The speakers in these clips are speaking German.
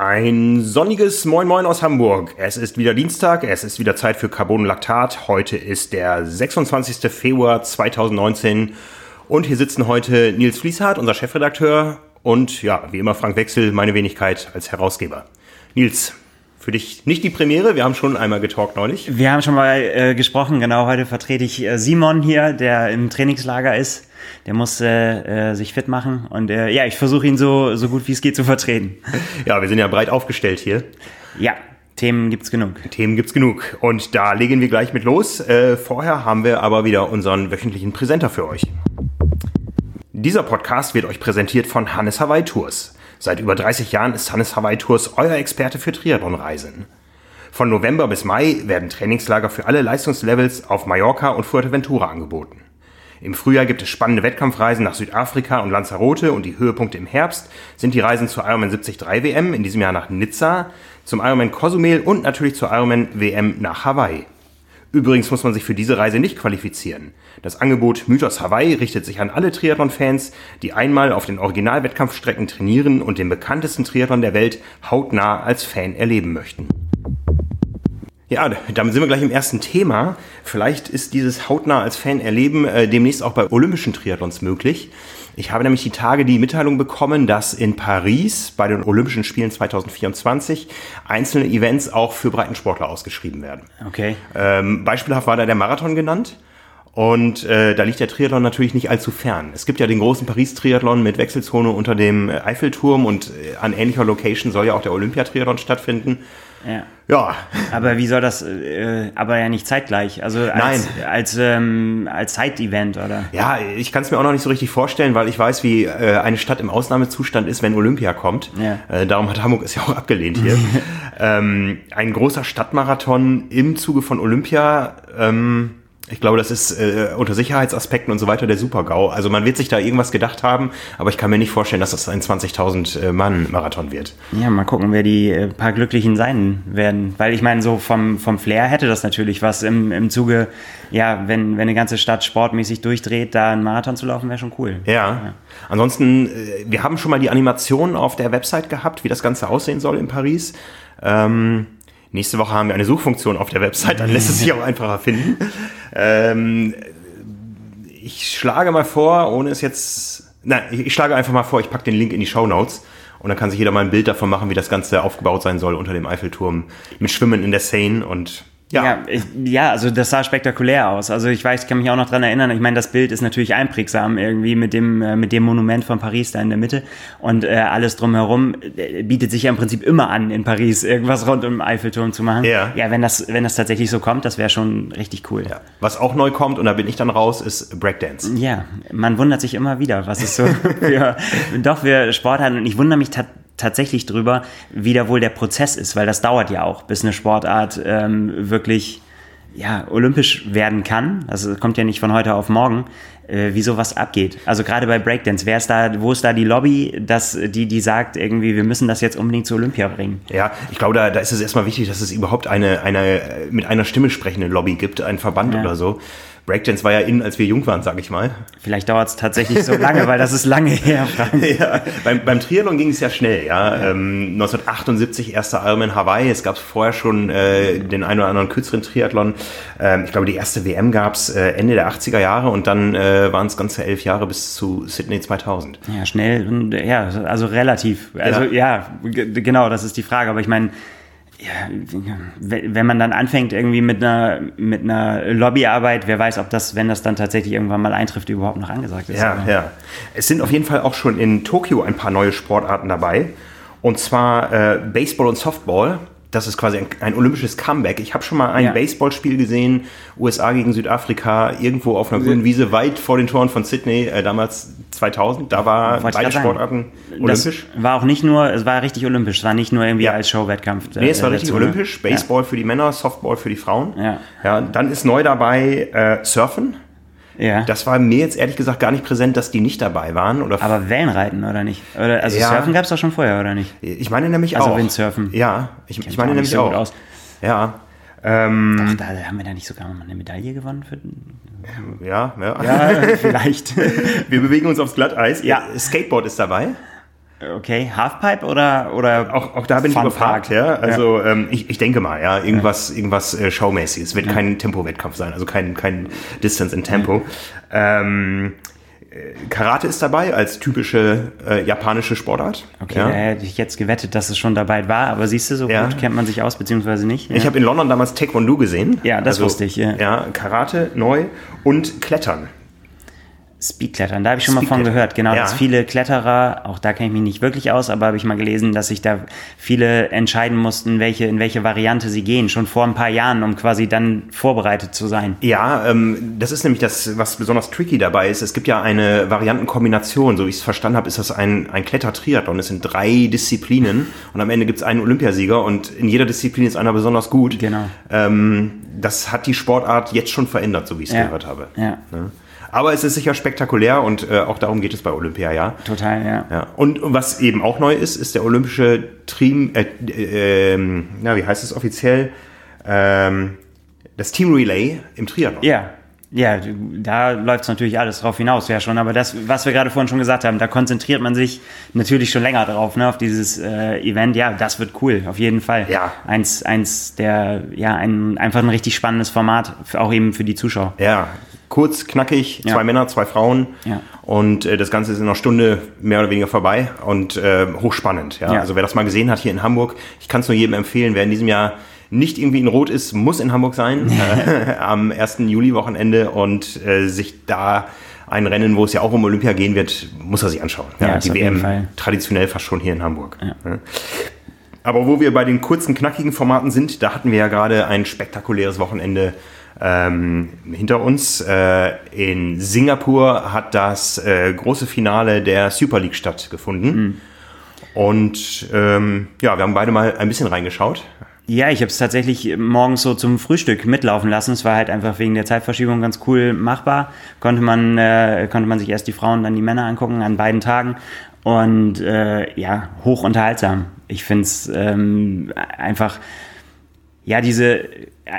Ein sonniges Moin Moin aus Hamburg. Es ist wieder Dienstag, es ist wieder Zeit für Carbon Lactat. Heute ist der 26. Februar 2019 und hier sitzen heute Nils Fließhardt, unser Chefredakteur und ja, wie immer Frank Wechsel, meine Wenigkeit als Herausgeber. Nils, für dich nicht die Premiere, wir haben schon einmal getalkt neulich. Wir haben schon mal äh, gesprochen, genau, heute vertrete ich äh, Simon hier, der im Trainingslager ist. Der muss äh, äh, sich fit machen und äh, ja, ich versuche ihn so, so gut wie es geht zu vertreten. Ja, wir sind ja breit aufgestellt hier. Ja, Themen gibt's genug. Themen gibt's genug. Und da legen wir gleich mit los. Äh, vorher haben wir aber wieder unseren wöchentlichen Präsenter für euch. Dieser Podcast wird euch präsentiert von Hannes Hawaii Tours. Seit über 30 Jahren ist Hannes Hawaii Tours euer Experte für Triathlonreisen. Von November bis Mai werden Trainingslager für alle Leistungslevels auf Mallorca und Fuerteventura angeboten. Im Frühjahr gibt es spannende Wettkampfreisen nach Südafrika und Lanzarote und die Höhepunkte im Herbst sind die Reisen zur Ironman 73 WM in diesem Jahr nach Nizza, zum Ironman Cozumel und natürlich zur Ironman WM nach Hawaii. Übrigens muss man sich für diese Reise nicht qualifizieren. Das Angebot Mythos Hawaii richtet sich an alle Triathlon-Fans, die einmal auf den Originalwettkampfstrecken trainieren und den bekanntesten Triathlon der Welt hautnah als Fan erleben möchten. Ja, damit sind wir gleich im ersten Thema. Vielleicht ist dieses hautnah als Fan erleben äh, demnächst auch bei olympischen Triathlons möglich. Ich habe nämlich die Tage die Mitteilung bekommen, dass in Paris bei den Olympischen Spielen 2024 einzelne Events auch für Breitensportler ausgeschrieben werden. Okay. Ähm, beispielhaft war da der Marathon genannt. Und äh, da liegt der Triathlon natürlich nicht allzu fern. Es gibt ja den großen Paris-Triathlon mit Wechselzone unter dem Eiffelturm und äh, an ähnlicher Location soll ja auch der Olympiatriathlon stattfinden. Ja. ja. Aber wie soll das, äh, aber ja nicht zeitgleich, also als, Nein. als, ähm, als Side-Event, oder? Ja, ich kann es mir auch noch nicht so richtig vorstellen, weil ich weiß, wie äh, eine Stadt im Ausnahmezustand ist, wenn Olympia kommt. Ja. Äh, darum hat Hamburg es ja auch abgelehnt hier. ähm, ein großer Stadtmarathon im Zuge von Olympia, ähm, ich glaube, das ist äh, unter Sicherheitsaspekten und so weiter der Super-GAU. Also man wird sich da irgendwas gedacht haben, aber ich kann mir nicht vorstellen, dass das ein 20.000 äh, Mann-Marathon wird. Ja, mal gucken, wer die äh, paar Glücklichen sein werden. Weil ich meine, so vom, vom Flair hätte das natürlich was im, im Zuge, ja, wenn, wenn eine ganze Stadt sportmäßig durchdreht, da einen Marathon zu laufen, wäre schon cool. Ja. ja. Ansonsten, äh, wir haben schon mal die Animation auf der Website gehabt, wie das Ganze aussehen soll in Paris. Ähm, Nächste Woche haben wir eine Suchfunktion auf der Website, dann lässt es sich auch einfacher finden. Ähm, ich schlage mal vor, ohne es jetzt. Nein, ich schlage einfach mal vor, ich packe den Link in die Show Notes und dann kann sich jeder mal ein Bild davon machen, wie das Ganze aufgebaut sein soll unter dem Eiffelturm mit Schwimmen in der Seine und ja. Ja, ich, ja, also das sah spektakulär aus. Also ich weiß, ich kann mich auch noch dran erinnern. Ich meine, das Bild ist natürlich einprägsam irgendwie mit dem äh, mit dem Monument von Paris da in der Mitte und äh, alles drumherum äh, bietet sich ja im Prinzip immer an in Paris irgendwas rund um den Eiffelturm zu machen. Ja, ja wenn das wenn das tatsächlich so kommt, das wäre schon richtig cool. Ja. Was auch neu kommt und da bin ich dann raus, ist Breakdance. Ja, man wundert sich immer wieder, was es so für doch für Sport hat und ich wundere mich tatsächlich tatsächlich drüber, wie da wohl der Prozess ist, weil das dauert ja auch, bis eine Sportart ähm, wirklich ja, olympisch werden kann. Also kommt ja nicht von heute auf morgen, äh, wie sowas abgeht. Also gerade bei Breakdance, wer ist da, wo ist da die Lobby, dass die, die sagt irgendwie, wir müssen das jetzt unbedingt zu Olympia bringen? Ja, ich glaube, da, da ist es erstmal wichtig, dass es überhaupt eine, eine mit einer Stimme sprechende Lobby gibt, einen Verband ja. oder so. Breakdance war ja in, als wir jung waren, sag ich mal. Vielleicht dauert es tatsächlich so lange, weil das ist lange her, Frank. ja, beim, beim Triathlon ging es ja schnell, ja. ja. Ähm, 1978 erster Ironman Hawaii. Es gab vorher schon äh, den einen oder anderen kürzeren Triathlon. Ähm, ich glaube, die erste WM gab es äh, Ende der 80er Jahre und dann äh, waren es ganze elf Jahre bis zu Sydney 2000. Ja, schnell und ja, also relativ. Also ja, ja genau, das ist die Frage. Aber ich meine, ja, wenn man dann anfängt irgendwie mit einer, mit einer Lobbyarbeit, wer weiß, ob das, wenn das dann tatsächlich irgendwann mal eintrifft, überhaupt noch angesagt ist. Ja, oder? ja. Es sind auf jeden Fall auch schon in Tokio ein paar neue Sportarten dabei. Und zwar äh, Baseball und Softball das ist quasi ein, ein olympisches Comeback. Ich habe schon mal ein ja. Baseballspiel gesehen, USA gegen Südafrika, irgendwo auf einer grünen Wiese, weit vor den Toren von Sydney, äh, damals 2000. Da war beide Sportarten olympisch. Das war auch nicht nur, es war richtig olympisch, es war nicht nur irgendwie ja. als Showwettkampf. Äh, nee, es war richtig olympisch. Baseball ja. für die Männer, Softball für die Frauen. Ja. ja dann ist neu dabei äh, Surfen. Ja. Das war mir jetzt ehrlich gesagt gar nicht präsent, dass die nicht dabei waren. Oder Aber Wellenreiten, oder nicht? Oder, also ja. Surfen gab es doch schon vorher, oder nicht? Ich meine nämlich also auch. Also Windsurfen. Ja, ich, ich meine nämlich so auch. Aus. Ja. Ähm, Doch, da haben wir da nicht sogar mal eine Medaille gewonnen für. Ja, ja. Ja, vielleicht. wir bewegen uns aufs Glatteis. Ja. Skateboard ist dabei. Okay, Halfpipe oder oder auch, auch da bin Fun ich überfragt, ja. Also Ähm, ich, ich denke mal, ja, irgendwas irgendwas äh, Showmäßiges. Es wird kein Tempo-Wettkampf sein, also kein kein Distance in Tempo. Ähm, äh, Karate ist dabei als typische äh, japanische Sportart. Okay, ja. da hätte ich jetzt gewettet, dass es schon dabei war, aber siehst du, so Ja. gut kennt man sich aus, beziehungsweise nicht. Ich habe in London damals Taekwondo gesehen. Also, Ja, das wusste ich, ja. Ja, Karate neu und Klettern. Speedklettern, da habe ich schon mal von gehört. Genau, Ja. dass viele Kletterer, auch da kenne ich mich nicht wirklich aus, aber habe ich mal gelesen, dass sich da viele entscheiden mussten, welche, in welche Variante sie gehen, schon vor ein paar Jahren, um quasi dann vorbereitet zu sein. Ja, ähm, das ist nämlich das, was besonders tricky dabei ist. Es gibt ja eine Variantenkombination. So wie ich es verstanden habe, ist das ein, ein Klettertriathlon. Es sind drei Disziplinen und am Ende gibt es einen Olympiasieger und in jeder Disziplin ist einer besonders gut. Genau. Ähm, das hat die Sportart jetzt schon verändert, so wie ich es Ja. gehört habe. Ja, Ne? Aber es ist sicher spektakulär und äh, auch darum geht es bei Olympia, ja. total, ja. Ja, und was eben auch neu ist, ist der olympische Team, äh, äh, ähm, na, wie heißt es offiziell? Ähm, das Team Relay im Triathlon. Ja, ja, da läuft es natürlich alles drauf hinaus, ja schon. Aber das, was wir gerade vorhin schon gesagt haben, da konzentriert man sich natürlich schon länger drauf, ne, auf dieses äh, Event. Ja, das wird cool, auf jeden Fall. Ja. Eins, eins der, ja, ein, einfach ein richtig spannendes Format, auch eben für die Zuschauer. Ja, kurz, knackig, Ja. zwei Männer, zwei Frauen. Ja. Und äh, das Ganze ist in einer Stunde mehr oder weniger vorbei und äh, hochspannend. Ja? Ja. Also wer das mal gesehen hat hier in Hamburg, ich kann es nur jedem empfehlen, wer in diesem Jahr nicht irgendwie in Rot ist, muss in Hamburg sein äh, am 1. Juli-Wochenende und äh, sich da ein Rennen, wo es ja auch um Olympia gehen wird, muss er sich anschauen. Ja, die WM traditionell fast schon hier in Hamburg. Aber wo wir bei den kurzen, knackigen Formaten sind, da hatten wir ja gerade ein spektakuläres Wochenende ähm, hinter uns. Äh, in Singapur hat das äh, große Finale der Super League stattgefunden. Und ähm, ja, wir haben beide mal ein bisschen reingeschaut. Ja, ich habe es tatsächlich morgens so zum Frühstück mitlaufen lassen. Es war halt einfach wegen der Zeitverschiebung ganz cool machbar. Konnte man, äh, konnte man sich erst die Frauen, dann die Männer angucken an beiden Tagen. Und äh, ja, hoch unterhaltsam. Ich finde es ähm, einfach, ja, diese,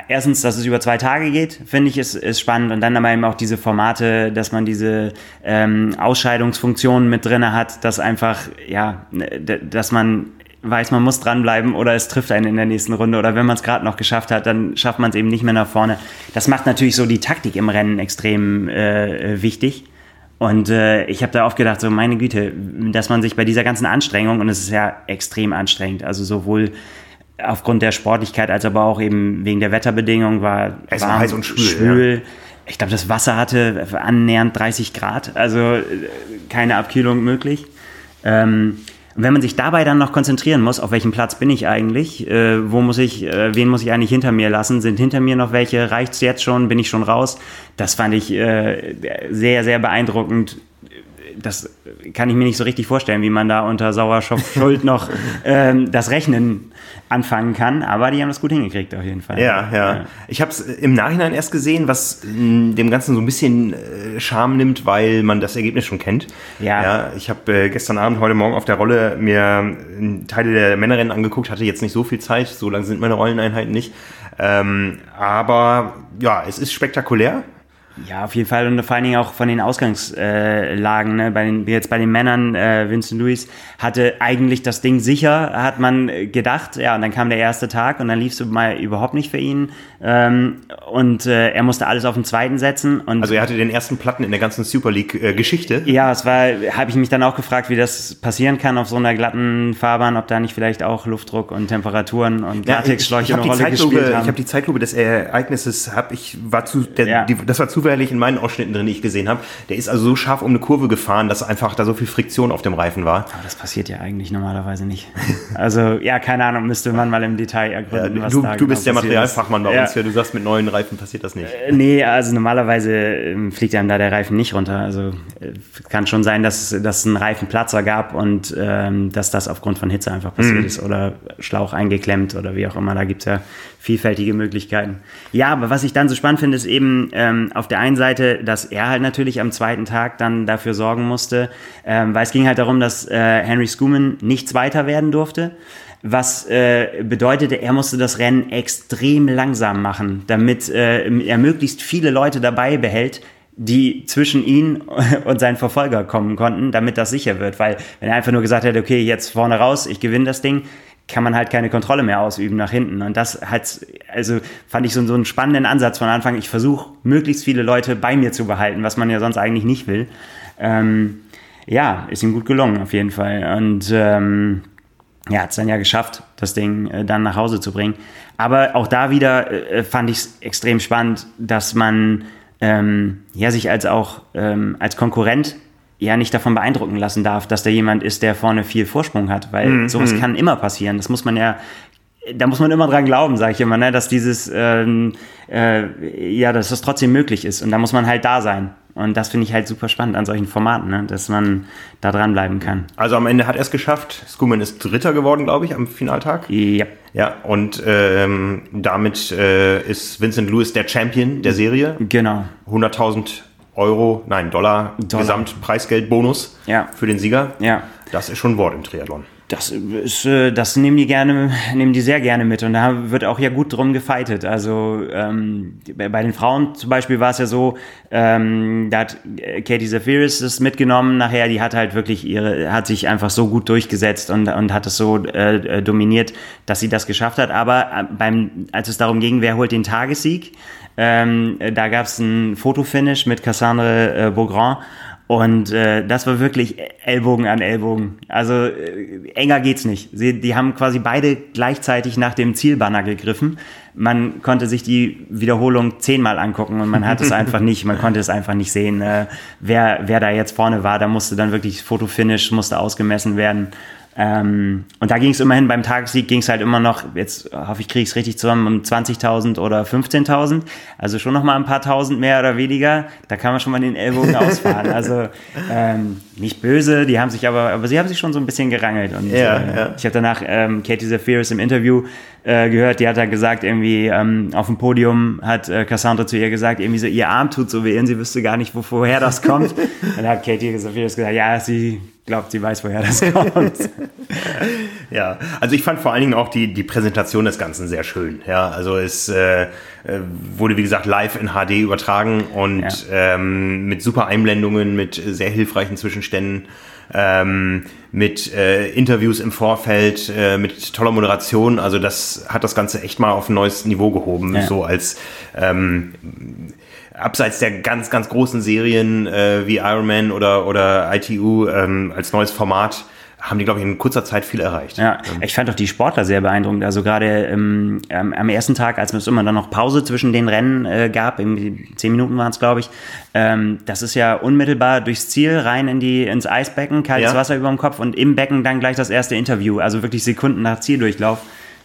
erstens, dass es über zwei Tage geht, finde ich, ist, ist spannend. Und dann aber eben auch diese Formate, dass man diese ähm, Ausscheidungsfunktionen mit drinne hat, dass einfach, ja, d- dass man weiß, man muss dranbleiben oder es trifft einen in der nächsten Runde oder wenn man es gerade noch geschafft hat, dann schafft man es eben nicht mehr nach vorne. Das macht natürlich so die Taktik im Rennen extrem äh, wichtig. Und äh, ich habe da oft gedacht, so meine Güte, dass man sich bei dieser ganzen Anstrengung, und es ist ja extrem anstrengend, also sowohl aufgrund der Sportlichkeit als aber auch eben wegen der Wetterbedingungen war Es war heiß und schwül, schwül. Ich glaube, das Wasser hatte annähernd 30 Grad, also äh, keine Abkühlung möglich. Ähm, und wenn man sich dabei dann noch konzentrieren muss, auf welchem Platz bin ich eigentlich, äh, wo muss ich, äh, wen muss ich eigentlich hinter mir lassen, sind hinter mir noch welche, reicht's jetzt schon, bin ich schon raus? Das fand ich äh, sehr, sehr beeindruckend. Das kann ich mir nicht so richtig vorstellen, wie man da unter Sauerstoffschuld noch ähm, das Rechnen anfangen kann, aber die haben das gut hingekriegt auf jeden Fall. Ja, ja. Ich habe es im Nachhinein erst gesehen, was mh, dem Ganzen so ein bisschen äh, Charme nimmt, weil man das Ergebnis schon kennt. Ja. ja ich habe äh, gestern Abend, heute Morgen auf der Rolle mir äh, Teile der Männerrennen angeguckt, hatte jetzt nicht so viel Zeit, so lang sind meine Rolleneinheiten nicht. Ähm, aber ja, es ist spektakulär. Ja, auf jeden Fall und vor allen Dingen auch von den Ausgangslagen. Ne? Bei den, jetzt bei den Männern, äh, Vincent Lewis hatte eigentlich das Ding sicher, hat man gedacht. Ja, und dann kam der erste Tag und dann lief es mal überhaupt nicht für ihn. Ähm, und äh, er musste alles auf den zweiten setzen. Und Also er hatte den ersten Platten in der ganzen Super League-Geschichte. ja, es war, habe ich mich dann auch gefragt, wie das passieren kann auf so einer glatten Fahrbahn, ob da nicht vielleicht auch Luftdruck und Temperaturen und Ja, ich, Latexschläuche ich habe eine die, Rolle Zeitlupe, gespielt ich haben. hab die Zeitlupe des Ereignisses, hab ich, war zu, der, Ja. die, das war zufällig in meinen Ausschnitten drin, die ich gesehen habe. Der ist also so scharf um eine Kurve gefahren, dass einfach da so viel Friktion auf dem Reifen war. Aber das passiert ja eigentlich normalerweise nicht. Also, ja, keine Ahnung, müsste man mal im Detail ergründen, was du, da du bist der genau ist. Materialfachmann bei ja. uns, ja, du sagst, mit neuen Reifen passiert das nicht. Nee, also normalerweise ähm, fliegt einem da der Reifen nicht runter. Also äh, kann schon sein, dass es einen Reifenplatzer gab und ähm, dass das aufgrund von Hitze einfach passiert ist oder Schlauch eingeklemmt oder wie auch immer. Da gibt's ja vielfältige Möglichkeiten. Ja, aber was ich dann so spannend finde, ist eben ähm, auf der einen Seite, dass er halt natürlich am zweiten Tag dann dafür sorgen musste, ähm, weil es ging halt darum, dass äh, Henry Schumann nicht Zweiter werden durfte. Was äh, bedeutete, er musste das Rennen extrem langsam machen, damit äh, er möglichst viele Leute dabei behält, die zwischen ihn und seinen Verfolger kommen konnten, damit das sicher wird. Weil wenn er einfach nur gesagt hätte, okay, jetzt vorne raus, ich gewinne das Ding, kann man halt keine Kontrolle mehr ausüben nach hinten. Und das hat, also fand ich so, so einen spannenden Ansatz von Anfang. Ich versuche, möglichst viele Leute bei mir zu behalten, was man ja sonst eigentlich nicht will. Ähm, ja, ist ihm gut gelungen, auf jeden Fall. Und ähm, ja, hat es dann ja geschafft, das Ding äh, dann nach Hause zu bringen. Aber auch da wieder äh, fand ich es extrem spannend, dass man ähm, ja sich als auch ähm, als Konkurrent ja nicht davon beeindrucken lassen darf, dass da jemand ist, der vorne viel Vorsprung hat, weil mhm. sowas mhm. kann immer passieren. Das muss man ja da muss man immer dran glauben, sage ich immer, ne, dass dieses, ähm, äh, ja, dass das trotzdem möglich ist. Und da muss man halt da sein. Und das finde ich halt super spannend an solchen Formaten, ne, dass man da dranbleiben kann. Also am Ende hat er es geschafft. Skuman ist Dritter geworden, glaube ich, am Finaltag. Ja. Ja, und ähm, damit äh, ist Vincent Lewis der Champion der Serie. Genau. 100.000 Euro, nein, Dollar, Dollar. Gesamtpreisgeldbonus ja. für den Sieger. Ja. Das ist schon ein Wort im Triathlon. Das ist, äh, das nehmen die gerne, nehmen die sehr gerne mit und da wird auch ja gut drum gefeitet. Also ähm, bei den Frauen zum Beispiel war es ja so, ähm, da hat Katie Zafiris das mitgenommen. Nachher, die hat halt wirklich ihre, hat sich einfach so gut durchgesetzt und und hat es so äh, dominiert, dass sie das geschafft hat. Aber äh, beim, als es darum ging, wer holt den Tagessieg, ähm, da gab es ein Fotofinish mit Cassandre äh, Beaugrand und äh, das war wirklich Ellbogen an Ellbogen. Also äh, enger geht's nicht. Sie, die haben quasi beide gleichzeitig nach dem Zielbanner gegriffen. Man konnte sich die Wiederholung zehnmal angucken und man hat es einfach nicht, man konnte es einfach nicht sehen, äh, wer, wer da jetzt vorne war. Da musste dann wirklich Fotofinish, musste ausgemessen werden. Ähm, und da ging es immerhin beim Tagessieg ging es halt immer noch, jetzt hoffe ich, kriege ich es richtig zusammen, um 20.000 oder 15.000. Also schon noch mal ein paar Tausend mehr oder weniger. Da kann man schon mal den Ellbogen ausfahren. Also ähm, nicht böse, die haben sich aber, aber sie haben sich schon so ein bisschen gerangelt. Und ja, äh, ja. ich habe danach ähm, Katie Zafiris im Interview äh, gehört, die hat da gesagt, irgendwie ähm, auf dem Podium hat äh, Cassandra zu ihr gesagt, irgendwie so, ihr Arm tut so weh und sie wüsste gar nicht, wo, woher das kommt. dann hat Katie Zafiris gesagt, ja, sie glaubt, sie weiß, woher das kommt. ja, also ich fand vor allen Dingen auch die, die Präsentation des Ganzen sehr schön. Ja, also es äh, wurde, wie gesagt, live in HD übertragen und ja. ähm, mit super Einblendungen, mit sehr hilfreichen Zwischenständen. Ähm, mit äh, Interviews im Vorfeld, äh, mit toller Moderation. Also das hat das Ganze echt mal auf ein neues Niveau gehoben, ja. so als ähm, abseits der ganz, ganz großen Serien äh, wie Iron Man oder, oder ITU ähm, als neues Format haben die, glaube ich, in kurzer Zeit viel erreicht. Ja, ich fand auch die Sportler sehr beeindruckend. Also gerade ähm, am ersten Tag, als es immer dann noch Pause zwischen den Rennen äh, gab, irgendwie zehn Minuten waren es, glaube ich, ähm, das ist ja unmittelbar durchs Ziel rein in die, ins Eisbecken, kaltes ja. Wasser über dem Kopf und im Becken dann gleich das erste Interview. Also wirklich Sekunden nach Zieldurchlauf.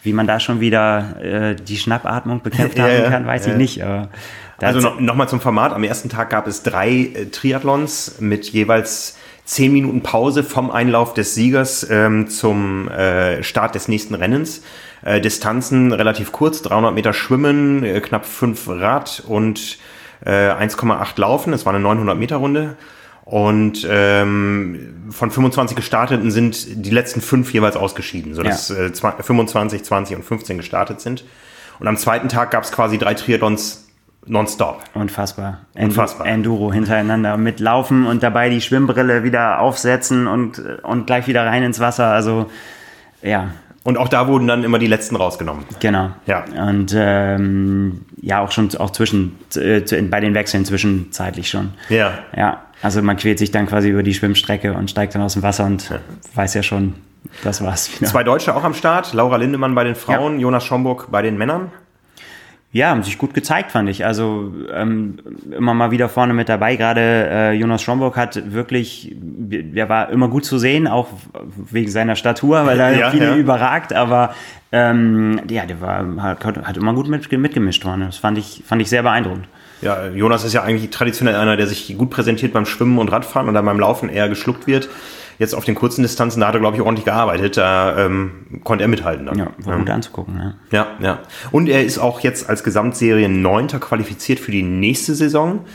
Wie man da schon wieder äh, die Schnappatmung bekämpft haben ja, kann, weiß ja. ich nicht. Aber also noch, noch mal zum Format. Am ersten Tag gab es drei äh, Triathlons mit jeweils zehn Minuten Pause vom Einlauf des Siegers ähm, zum äh, Start des nächsten Rennens. Äh, Distanzen relativ kurz, 300 Meter Schwimmen, äh, knapp fünf Rad und äh, 1,8 Laufen. Es war eine 900 Meter Runde. Und ähm, von 25 Gestarteten sind die letzten fünf jeweils ausgeschieden, sodass ja. äh, 25, 20 und 15 gestartet sind. Und am zweiten Tag gab es quasi drei Triathlons nonstop. Unfassbar. Unfassbar. Enduro hintereinander mit Laufen und dabei die Schwimmbrille wieder aufsetzen und, und gleich wieder rein ins Wasser. Also, ja. Und auch da wurden dann immer die letzten rausgenommen. Genau. Ja. Und ähm, ja, auch schon auch zwischen äh, bei den Wechseln zwischenzeitlich schon. Ja. Ja. Also man quält sich dann quasi über die Schwimmstrecke und steigt dann aus dem Wasser und ja. weiß ja schon, das war's wieder. Zwei Deutsche auch am Start. Laura Lindemann bei den Frauen, ja. Jonas Schomburg bei den Männern ja, haben sich gut gezeigt, fand ich. Also ähm, immer mal wieder vorne mit dabei. Gerade äh, Jonas Schomburg hat wirklich, der war immer gut zu sehen, auch wegen seiner Statur, weil er ja, viele ja. überragt. Aber ähm, ja, der war hat, hat immer gut mit, mitgemischt vorne. Das fand ich, fand ich sehr beeindruckend. Ja, Jonas ist ja eigentlich traditionell einer, der sich gut präsentiert beim Schwimmen und Radfahren und dann beim Laufen eher geschluckt wird jetzt auf den kurzen Distanzen, da hat er, glaube ich, ordentlich gearbeitet. Da ähm, konnte er mithalten. Dann. Ja, war gut anzugucken. Ja. ja, ja. Und er ist auch jetzt als Gesamtserie Neunter qualifiziert für die nächste Saison.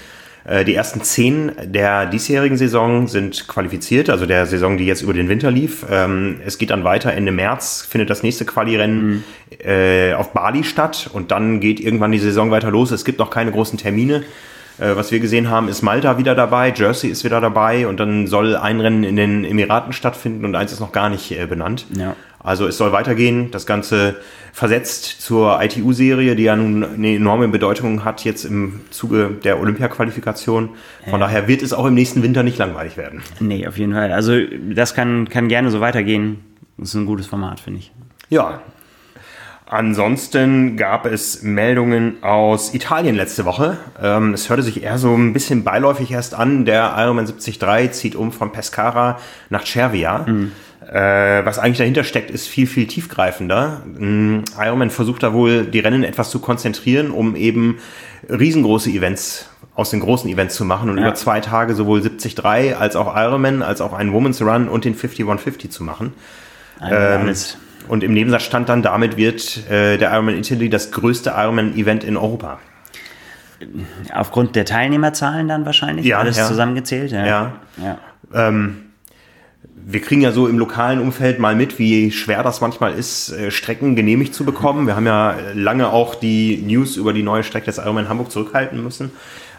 Äh, die ersten zehn der diesjährigen Saison sind qualifiziert, also der Saison, die jetzt über den Winter lief. Ähm, es geht dann weiter. Ende März findet das nächste Quali-Rennen mhm. Äh, auf Bali statt und dann geht irgendwann die Saison weiter los. Es gibt noch keine großen Termine. Äh, was wir gesehen haben, ist Malta wieder dabei, Jersey ist wieder dabei und dann soll ein Rennen in den Emiraten stattfinden und eins ist noch gar nicht äh, benannt. Ja. Also es soll weitergehen. Das Ganze versetzt zur ITU-Serie, die ja nun eine enorme Bedeutung hat jetzt im Zuge der Olympia-Qualifikation. Von Ja. daher wird es auch im nächsten Winter nicht langweilig werden. Nee, auf jeden Fall. Also das kann, kann gerne so weitergehen. Das ist ein gutes Format, finde ich. Ja. Ansonsten gab es Meldungen aus Italien letzte Woche. Ähm, es hörte sich eher so ein bisschen beiläufig erst an. Der Ironman 73 zieht um von Pescara nach Cervia. Äh, was eigentlich dahinter steckt, ist viel, viel tiefgreifender. Ähm, Ironman versucht da wohl, die Rennen etwas zu konzentrieren, um eben riesengroße Events aus den großen Events zu machen und Ja. über zwei Tage sowohl 73 als auch Ironman, als auch einen Women's Run und den 5150 zu machen. Ähm, alles. Und im Nebensatz stand dann, damit wird äh, der Ironman Italy das größte Ironman-Event in Europa. Aufgrund der Teilnehmerzahlen dann wahrscheinlich? Ja, Alles ja. zusammengezählt? Ja. Ja. ja. Ähm, wir kriegen ja so im lokalen Umfeld mal mit, wie schwer das manchmal ist, äh, Strecken genehmigt zu bekommen. Wir haben ja lange auch die News über die neue Strecke des Ironman Hamburg zurückhalten müssen,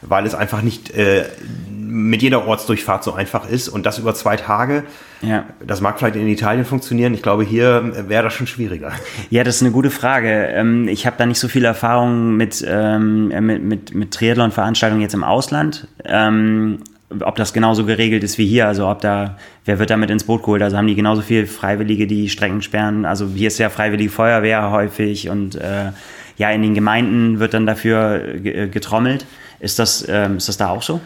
weil es einfach nicht äh, mit jeder Ortsdurchfahrt so einfach ist und das über zwei Tage. Ja. Das mag vielleicht in Italien funktionieren. Ich glaube, hier äh, wäre das schon schwieriger. Ja, das ist eine gute Frage. Ähm, Ich habe da nicht so viel Erfahrung mit, ähm, äh, mit, mit, mit Triathlon-Veranstaltungen jetzt im Ausland. Ähm, ob das genauso geregelt ist wie hier, also ob da, wer wird damit ins Boot geholt? Also haben die genauso viel Freiwillige, die Strecken sperren. Also hier ist ja Freiwillige Feuerwehr häufig und äh, ja, in den Gemeinden wird dann dafür ge- getrommelt. Ist das, ähm, ist das da auch so?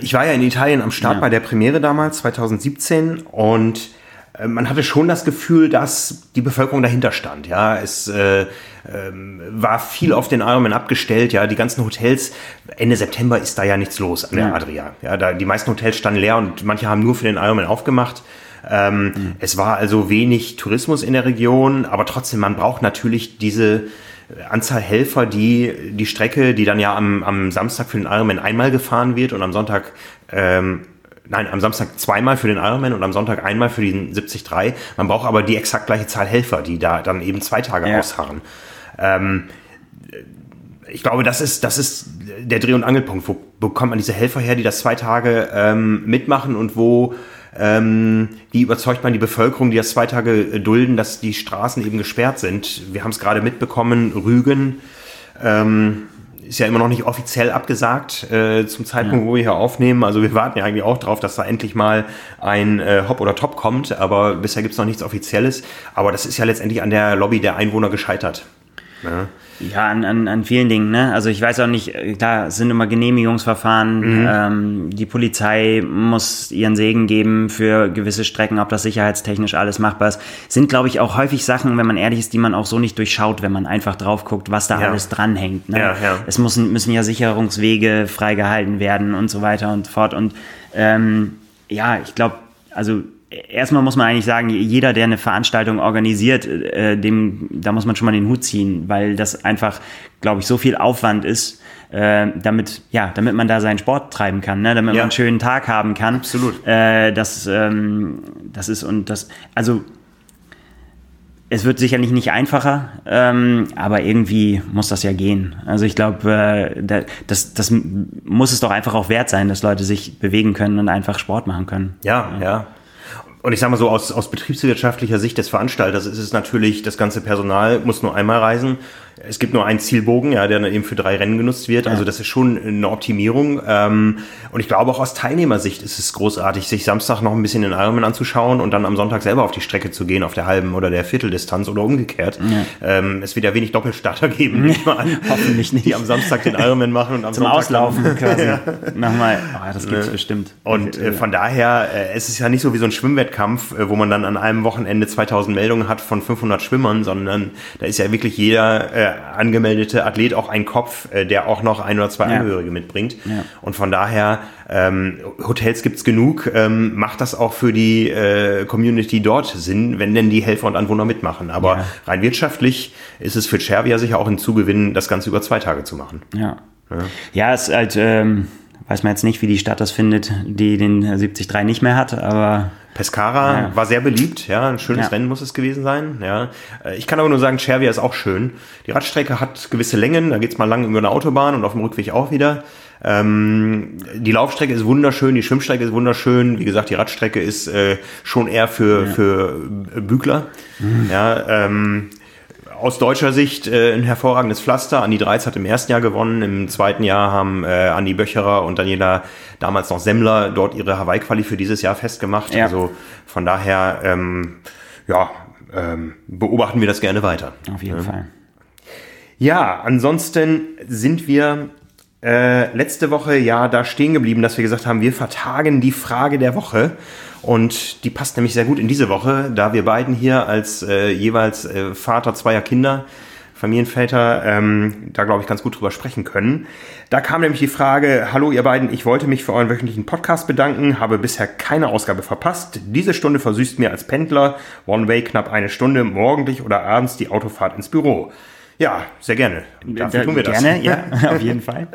Ich war ja in Italien am Start Ja. bei der Premiere damals, 2017, und äh, man hatte schon das Gefühl, dass die Bevölkerung dahinter stand. Ja, es äh, ähm, war viel auf den Ironman abgestellt. Ja, die ganzen Hotels. Ende September ist da ja nichts los an der Ja. Adria. Ja, da die meisten Hotels standen leer und manche haben nur für den Ironman aufgemacht. Ähm, Es war also wenig Tourismus in der Region, aber trotzdem, man braucht natürlich diese Anzahl Helfer, die die Strecke, die dann ja am, am Samstag für den Ironman einmal gefahren wird und am Sonntag, ähm, nein, am Samstag zweimal für den Ironman und am Sonntag einmal für den 73. Man braucht aber die exakt gleiche Zahl Helfer, die da dann eben zwei Tage Ja. ausharren. Ähm, ich glaube, das ist, das ist der Dreh- und Angelpunkt. Wo bekommt man diese Helfer her, die das zwei Tage ähm, mitmachen und wo ähm, wie überzeugt man die Bevölkerung, die das zwei Tage äh, dulden, dass die Straßen eben gesperrt sind? Wir haben es gerade mitbekommen, Rügen ähm, ist ja immer noch nicht offiziell abgesagt äh, zum Zeitpunkt, wo wir hier aufnehmen. Also wir warten ja eigentlich auch drauf, dass da endlich mal ein äh, Hop oder Top kommt, aber bisher gibt es noch nichts Offizielles. Aber das ist ja letztendlich an der Lobby der Einwohner gescheitert. Ja. Ja, an, an, an vielen Dingen, ne? Also ich weiß auch nicht, äh, da sind immer Genehmigungsverfahren, ähm, die Polizei muss ihren Segen geben für gewisse Strecken, ob das sicherheitstechnisch alles machbar ist. Sind, glaube ich, auch häufig Sachen, wenn man ehrlich ist, die man auch so nicht durchschaut, wenn man einfach drauf guckt, was da Ja. alles dranhängt. Ne? Ja, ja. Es müssen, müssen ja Sicherungswege freigehalten werden und so weiter und so fort. Und ähm, ja, ich glaube, also erstmal muss man eigentlich sagen, jeder, der eine Veranstaltung organisiert, äh, dem, da muss man schon mal den Hut ziehen, weil das einfach, glaube ich, so viel Aufwand ist, äh, damit, ja, damit man da seinen Sport treiben kann, ne? damit Ja. man einen schönen Tag haben kann. Absolut. Äh, das, ähm, das ist und das, also es wird sicherlich nicht einfacher, ähm, aber irgendwie muss das ja gehen. Also ich glaube, äh, da, das, das muss es doch einfach auch wert sein, dass Leute sich bewegen können und einfach Sport machen können. Ja, ja. Und ich sage mal so, aus, aus betriebswirtschaftlicher Sicht des Veranstalters ist es natürlich, das ganze Personal muss nur einmal reisen. Es gibt nur einen Zielbogen, ja, der dann eben für drei Rennen genutzt wird. Also das ist schon eine Optimierung. Ähm, und ich glaube auch aus Teilnehmersicht ist es großartig, sich Samstag noch ein bisschen den Ironman anzuschauen und dann am Sonntag selber auf die Strecke zu gehen, auf der halben oder der Vierteldistanz oder umgekehrt. Ähm, es wird ja wenig Doppelstarter geben. Hoffentlich nicht. Die am Samstag den Ironman machen und am Zum Sonntag Auslaufen quasi. Nochmal. Oh, das gibt's bestimmt. Und äh, von daher, äh, es ist ja nicht so wie so ein Schwimmwettkampf, äh, wo man dann an einem Wochenende 2000 Meldungen hat von 500 Schwimmern, sondern da ist ja wirklich jeder angemeldete Athlet auch ein Kopf, äh, der auch noch ein oder zwei Ja. Angehörige mitbringt. Ja. Und von daher, ähm, Hotels gibt's genug, ähm, macht das auch für die äh, Community dort Sinn, wenn denn die Helfer und Anwohner mitmachen. Aber Ja. rein wirtschaftlich ist es für Cervia sicher auch ein Zugewinn, das Ganze über zwei Tage zu machen. Ja. Ja, es ist halt, ähm, Weiß man jetzt nicht, wie die Stadt das findet, die den 73 nicht mehr hat, aber. Pescara ja. war sehr beliebt, ja, ein schönes ja. Rennen muss es gewesen sein, ja. Äh, ich kann aber nur sagen, Cervia ist auch schön. Die Radstrecke hat gewisse Längen, da geht's mal lang über eine Autobahn und auf dem Rückweg auch wieder. Ähm, die Laufstrecke ist wunderschön, die Schwimmstrecke ist wunderschön. Wie gesagt, die Radstrecke ist äh, schon eher für, ja. für Bügler. Mhm. Ja, ähm, aus deutscher Sicht äh, ein hervorragendes Pflaster. Andi Dreiz hat im ersten Jahr gewonnen. Im zweiten Jahr haben äh, Andi Böcherer und Daniela, damals noch Semmler, dort ihre Hawaii-Quali für dieses Jahr festgemacht. Ja. Also von daher, ähm, ja, ähm, beobachten wir das gerne weiter. Auf jeden ja. Fall. Ja, ansonsten sind wir äh, letzte Woche ja da stehen geblieben, dass wir gesagt haben, wir vertagen die Frage der Woche. Und die passt nämlich sehr gut in diese Woche, da wir beiden hier als äh, jeweils äh, Vater zweier Kinder, Familienväter, ähm, da glaube ich ganz gut drüber sprechen können. Da kam nämlich die Frage, hallo ihr beiden, ich wollte mich für euren wöchentlichen Podcast bedanken, habe bisher keine Ausgabe verpasst. Diese Stunde versüßt mir als Pendler One Way knapp eine Stunde morgendlich oder abends die Autofahrt ins Büro. Ja, sehr gerne. Dafür tun wir das. Gerne, ja, auf jeden Fall.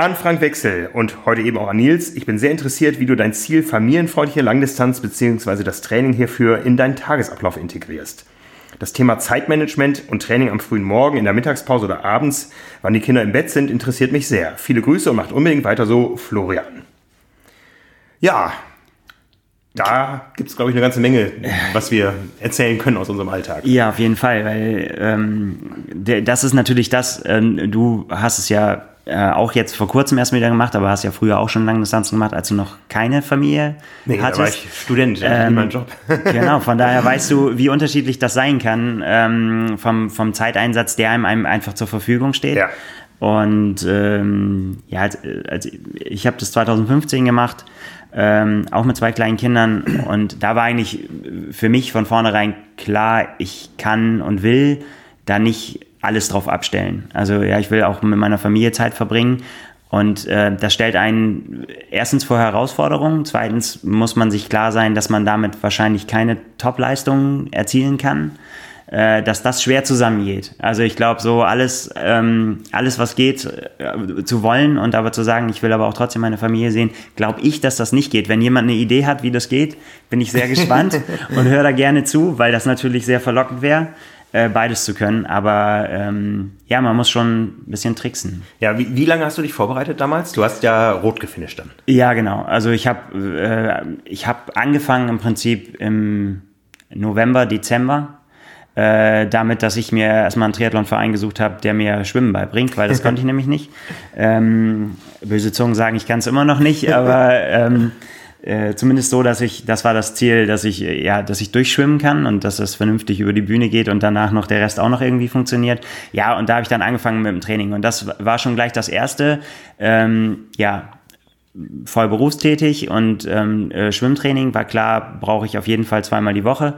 An Frank Wechsel und heute eben auch an Nils. Ich bin sehr interessiert, wie du dein Ziel familienfreundliche Langdistanz bzw. das Training hierfür in deinen Tagesablauf integrierst. Das Thema Zeitmanagement und Training am frühen Morgen, in der Mittagspause oder abends, wann die Kinder im Bett sind, interessiert mich sehr. Viele Grüße und macht unbedingt weiter so, Florian. Ja, da gibt es, glaube ich, eine ganze Menge, was wir erzählen können aus unserem Alltag. Ja, auf jeden Fall, weil ähm, das ist natürlich das, ähm, du hast es ja äh, auch jetzt vor kurzem erst wieder gemacht, aber hast ja früher auch schon lange Distanzen gemacht, als du noch keine Familie nee, hattest. Da war ich Student, ähm, mein Job. genau, von daher weißt du, wie unterschiedlich das sein kann ähm, vom, vom Zeiteinsatz, der einem, einem einfach zur Verfügung steht. Ja. Und ähm, ja, also ich habe das 2015 gemacht, ähm, auch mit zwei kleinen Kindern. Und da war eigentlich für mich von vornherein klar, ich kann und will da nicht alles drauf abstellen. Also ja, ich will auch mit meiner Familie Zeit verbringen. Und äh, das stellt einen erstens vor Herausforderungen, zweitens muss man sich klar sein, dass man damit wahrscheinlich keine Top-Leistungen erzielen kann, äh, dass das schwer zusammengeht. Also ich glaube, so alles, ähm, alles, was geht, äh, zu wollen und aber zu sagen, ich will aber auch trotzdem meine Familie sehen, glaube ich, dass das nicht geht. Wenn jemand eine Idee hat, wie das geht, bin ich sehr gespannt und höre da gerne zu, weil das natürlich sehr verlockend wäre äh, beides zu können. Aber ähm, ja, man muss schon ein bisschen tricksen. Ja, wie, wie lange hast du dich vorbereitet damals? Du hast ja rot gefinisht dann. Ja, genau. Also ich habe äh, ich hab angefangen im Prinzip im November, Dezember. Äh, damit, dass ich mir erstmal einen Triathlonverein gesucht habe, der mir Schwimmen beibringt, weil das konnte ich nämlich nicht. Ähm, böse Zungen sagen, ich kann es immer noch nicht, aber ähm, äh, zumindest so, dass ich, das war das Ziel, dass ich, äh, ja, dass ich durchschwimmen kann und dass es vernünftig über die Bühne geht und danach noch der Rest auch noch irgendwie funktioniert. Ja, und da habe ich dann angefangen mit dem Training und das war schon gleich das erste, ähm, ja, voll berufstätig und ähm, äh, Schwimmtraining war klar, brauche ich auf jeden Fall zweimal die Woche.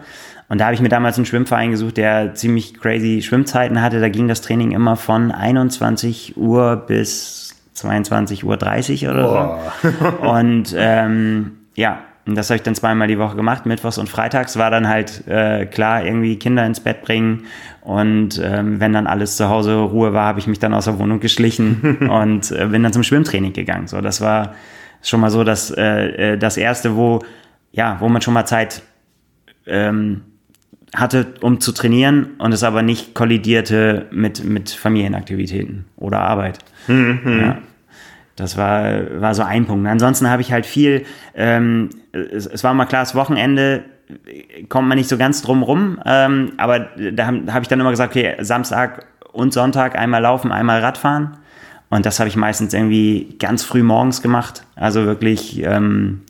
Und da habe ich mir damals einen Schwimmverein gesucht, der ziemlich crazy Schwimmzeiten hatte. Da ging das Training immer von 21 Uhr bis 22.30 Uhr oder so. Und ähm, ja, und das habe ich dann zweimal die Woche gemacht, mittwochs und freitags war dann halt äh, klar, irgendwie Kinder ins Bett bringen und ähm, wenn dann alles zu Hause Ruhe war, habe ich mich dann aus der Wohnung geschlichen und äh, bin dann zum Schwimmtraining gegangen. So, das war schon mal so das, äh, äh, das erste, wo ja, wo man schon mal Zeit ähm, hatte, um zu trainieren und es aber nicht kollidierte mit, mit Familienaktivitäten oder Arbeit. Mhm. Ja. Das war, war so ein Punkt. Ansonsten habe ich halt viel, ähm, es, es, war mal klar, das Wochenende kommt man nicht so ganz drum rum, ähm, aber da habe hab ich dann immer gesagt, okay, Samstag und Sonntag einmal laufen, einmal Radfahren. Und das habe ich meistens irgendwie ganz früh morgens gemacht. Also wirklich, ähm,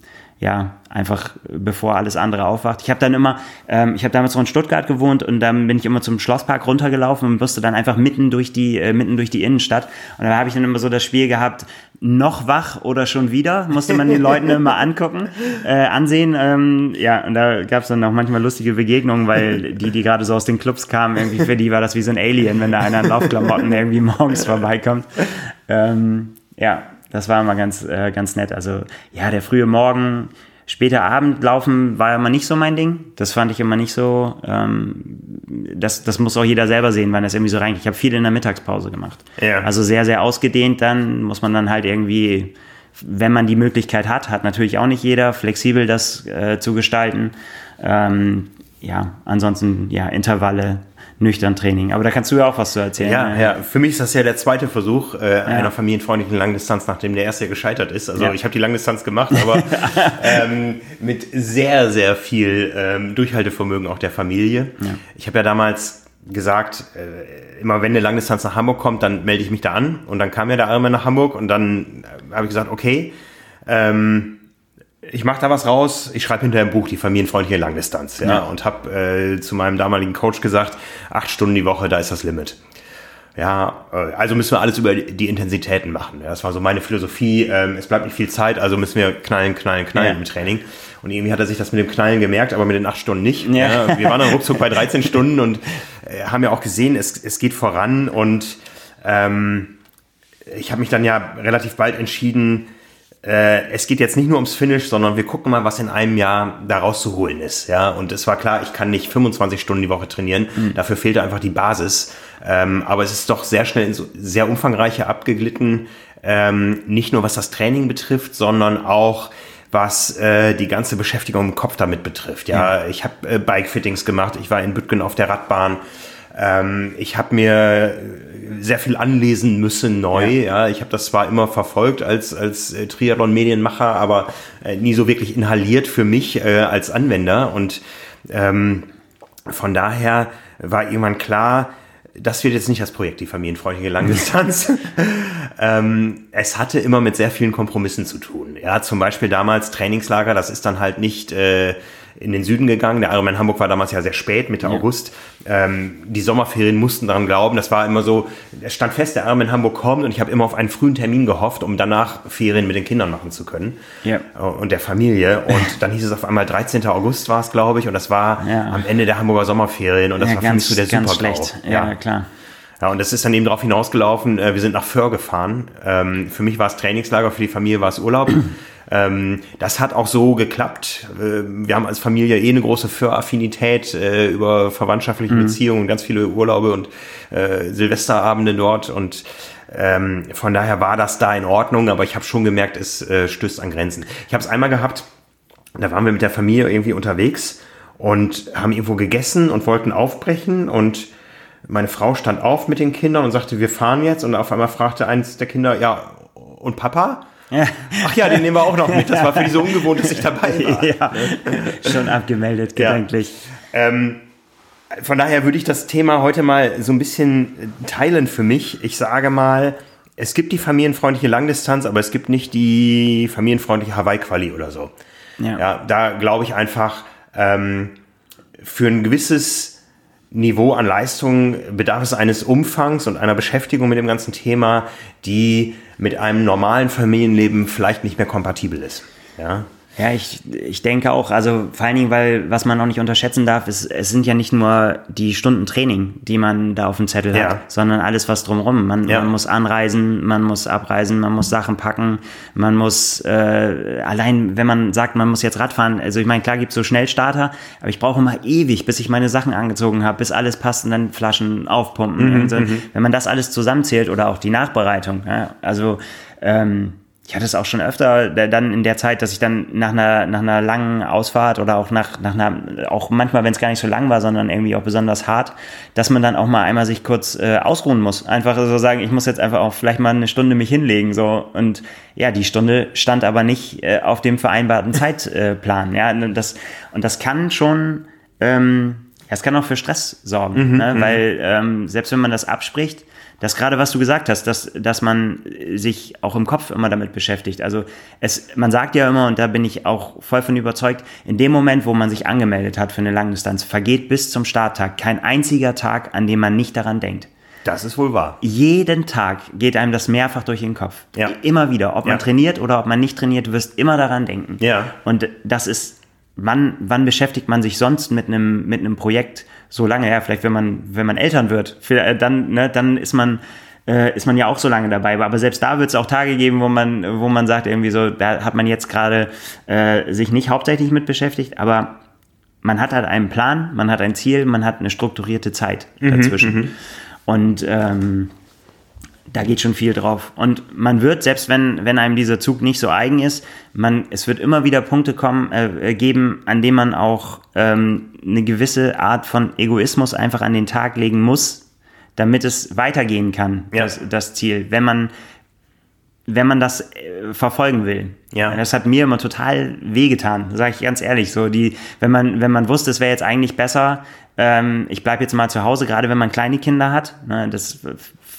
ja, einfach bevor alles andere aufwacht. Ich habe dann immer, ähm, ich habe damals noch in Stuttgart gewohnt und dann bin ich immer zum Schlosspark runtergelaufen und musste dann einfach mitten durch die, äh, mitten durch die Innenstadt. Und da habe ich dann immer so das Spiel gehabt, noch wach oder schon wieder, musste man den Leuten immer angucken, äh, ansehen. Ähm, ja, und da gab es dann auch manchmal lustige Begegnungen, weil die, die gerade so aus den Clubs kamen, irgendwie für die war das wie so ein Alien, wenn da einer in Laufklamotten irgendwie morgens vorbeikommt. Ähm, ja, das war immer ganz, äh, ganz nett. Also ja, der frühe Morgen, Später Abend laufen war immer nicht so mein Ding. Das fand ich immer nicht so. Ähm, das, das muss auch jeder selber sehen, wann das irgendwie so reingeht. Ich habe viel in der Mittagspause gemacht. Ja. Also sehr, sehr ausgedehnt dann, muss man dann halt irgendwie wenn man die Möglichkeit hat, hat natürlich auch nicht jeder, flexibel das äh, zu gestalten. Ähm, ja, ansonsten ja, Intervalle, nüchtern Training. Aber da kannst du ja auch was zu erzählen. Ja, ja. Für mich ist das ja der zweite Versuch äh, ja. einer familienfreundlichen Langdistanz, nachdem der erste gescheitert ist. Also ja. ich habe die Langdistanz gemacht, aber ähm, mit sehr, sehr viel ähm, Durchhaltevermögen auch der Familie. Ich habe ja damals gesagt, äh, immer wenn eine Langdistanz nach Hamburg kommt, dann melde ich mich da an. Und dann kam ja der Ironman nach Hamburg und dann äh, habe ich gesagt, okay, ähm, ich mache da was raus, ich schreibe hinter im Buch die familienfreundliche Langdistanz, ja, ja. und habe äh, zu meinem damaligen Coach gesagt, acht Stunden die Woche, da ist das Limit. Ja, äh, also müssen wir alles über die Intensitäten machen. Das war so meine Philosophie. Ähm, es bleibt nicht viel Zeit, also müssen wir knallen, knallen, knallen ja. im Training. Und irgendwie hat er sich das mit dem Knallen gemerkt, aber mit den acht Stunden nicht. Ja. ja wir waren dann ruckzuck bei 13 Stunden und äh, haben ja auch gesehen, es, es geht voran. Und ähm, ich habe mich dann ja relativ bald entschieden, äh, es geht jetzt nicht nur ums Finish, sondern wir gucken mal, was in einem Jahr da rauszuholen ist. Ja, und es war klar, ich kann nicht 25 Stunden die Woche trainieren. Mhm. Dafür fehlte einfach die Basis. Ähm, aber es ist doch sehr schnell in so sehr umfangreiche abgeglitten. Ähm, nicht nur was das Training betrifft, sondern auch was äh, die ganze Beschäftigung im Kopf damit betrifft. Ja, mhm. ich habe äh, Bike-Fittings gemacht. Ich war in Bütgen auf der Radbahn. Ähm, ich habe mir sehr viel anlesen müssen neu. Ja, ja ich habe das zwar immer verfolgt als als äh, Triathlon-Medienmacher, aber äh, nie so wirklich inhaliert für mich äh, als Anwender. Und ähm, von daher war irgendwann klar, das wird jetzt nicht das Projekt, die familienfreundliche Langdistanz. ähm, es hatte immer mit sehr vielen Kompromissen zu tun. Ja, zum Beispiel damals Trainingslager, das ist dann halt nicht äh, in den Süden gegangen. Der Ironman Hamburg war damals ja sehr spät, Mitte ja. August. Ähm, die Sommerferien mussten daran glauben. Das war immer so, es stand fest, der Ironman Hamburg kommt und ich habe immer auf einen frühen Termin gehofft, um danach Ferien mit den Kindern machen zu können ja. und der Familie. Und dann hieß es auf einmal 13. August war es, glaube ich, und das war ja. am Ende der Hamburger Sommerferien und das war ganz, für mich so der Super schlecht. Ja, klar. Ja, und das ist dann eben darauf hinausgelaufen, äh, wir sind nach Föhr gefahren. Ähm, für mich war es Trainingslager, für die Familie war es Urlaub. Ähm, das hat auch so geklappt. Äh, wir haben als Familie eh eine große Föhr-Affinität äh, über verwandtschaftliche mhm. Beziehungen, ganz viele Urlaube und äh, Silvesterabende dort und ähm, von daher war das da in Ordnung, aber ich habe schon gemerkt, es äh, stößt an Grenzen. Ich habe es einmal gehabt, da waren wir mit der Familie irgendwie unterwegs und haben irgendwo gegessen und wollten aufbrechen und meine Frau stand auf mit den Kindern und sagte, wir fahren jetzt und auf einmal fragte eins der Kinder, ja, und Papa? Ja. Ach ja, den nehmen wir auch noch mit. Das war für die so ungewohnt, dass ich dabei war. Ja, schon abgemeldet, gedanklich. Ja. Ähm, von daher würde ich das Thema heute mal so ein bisschen teilen für mich. Ich sage mal, es gibt die familienfreundliche Langdistanz, aber es gibt nicht die familienfreundliche Hawaii-Quali oder so. Ja. ja da glaube ich einfach, ähm, für ein gewisses Niveau an Leistung bedarf es eines Umfangs und einer Beschäftigung mit dem ganzen Thema, die mit einem normalen Familienleben vielleicht nicht mehr kompatibel ist. Ja. Ja, ich, ich denke auch, also vor allen Dingen, weil was man noch nicht unterschätzen darf, ist, es sind ja nicht nur die Stunden Training, die man da auf dem Zettel ja. hat, sondern alles, was drumherum. Man, ja. man muss anreisen, man muss abreisen, man muss Sachen packen, man muss äh, allein, wenn man sagt, man muss jetzt Radfahren, also ich meine, klar gibt's so Schnellstarter, aber ich brauche immer ewig, bis ich meine Sachen angezogen habe, bis alles passt und dann Flaschen aufpumpen. Mhm, also, wenn man das alles zusammenzählt oder auch die Nachbereitung, ja, also ähm, ich hatte es auch schon öfter dann in der Zeit, dass ich dann nach einer, nach einer langen Ausfahrt oder auch nach, nach einer, auch manchmal, wenn es gar nicht so lang war, sondern irgendwie auch besonders hart, dass man dann auch mal einmal sich kurz äh, ausruhen muss. Einfach so sagen, ich muss jetzt einfach auch vielleicht mal eine Stunde mich hinlegen, so. Und ja, die Stunde stand aber nicht äh, auf dem vereinbarten Zeitplan, äh, ja. Und das, und das kann schon, ähm, das kann auch für Stress sorgen, mhm, ne? Mhm. weil ähm, selbst wenn man das abspricht, das gerade, was du gesagt hast, dass, dass man sich auch im Kopf immer damit beschäftigt. Also es, man sagt ja immer, und da bin ich auch voll von überzeugt, in dem Moment, wo man sich angemeldet hat für eine Langdistanz, vergeht bis zum Starttag kein einziger Tag, an dem man nicht daran denkt. Das ist wohl wahr. Jeden Tag geht einem das mehrfach durch den Kopf. Ja. Immer wieder. Ob man ja. trainiert oder ob man nicht trainiert, wirst immer daran denken. Ja. Und das ist, wann, wann beschäftigt man sich sonst mit einem, mit einem Projekt, so lange, ja, vielleicht wenn man, wenn man Eltern wird, äh, dann, ne, dann ist man, äh, ist man ja auch so lange dabei. Aber selbst da wird es auch Tage geben, wo man, wo man sagt, irgendwie so, da hat man jetzt gerade äh, sich nicht hauptsächlich mit beschäftigt, aber man hat halt einen Plan, man hat ein Ziel, man hat eine strukturierte Zeit mhm, dazwischen. Mhm, und ähm, Da geht schon viel drauf. Und man wird, selbst wenn, wenn einem dieser Zug nicht so eigen ist, man, es wird immer wieder Punkte kommen, äh, geben, an denen man auch ähm, eine gewisse Art von Egoismus einfach an den Tag legen muss, damit es weitergehen kann, Ja. das, das Ziel. Wenn man, wenn man das äh, verfolgen will. Ja. Das hat mir immer total wehgetan, sage ich ganz ehrlich. So die, wenn man, wenn man wusste, es wäre jetzt eigentlich besser, ähm, ich bleibe jetzt mal zu Hause, gerade wenn man kleine Kinder hat. Ne, das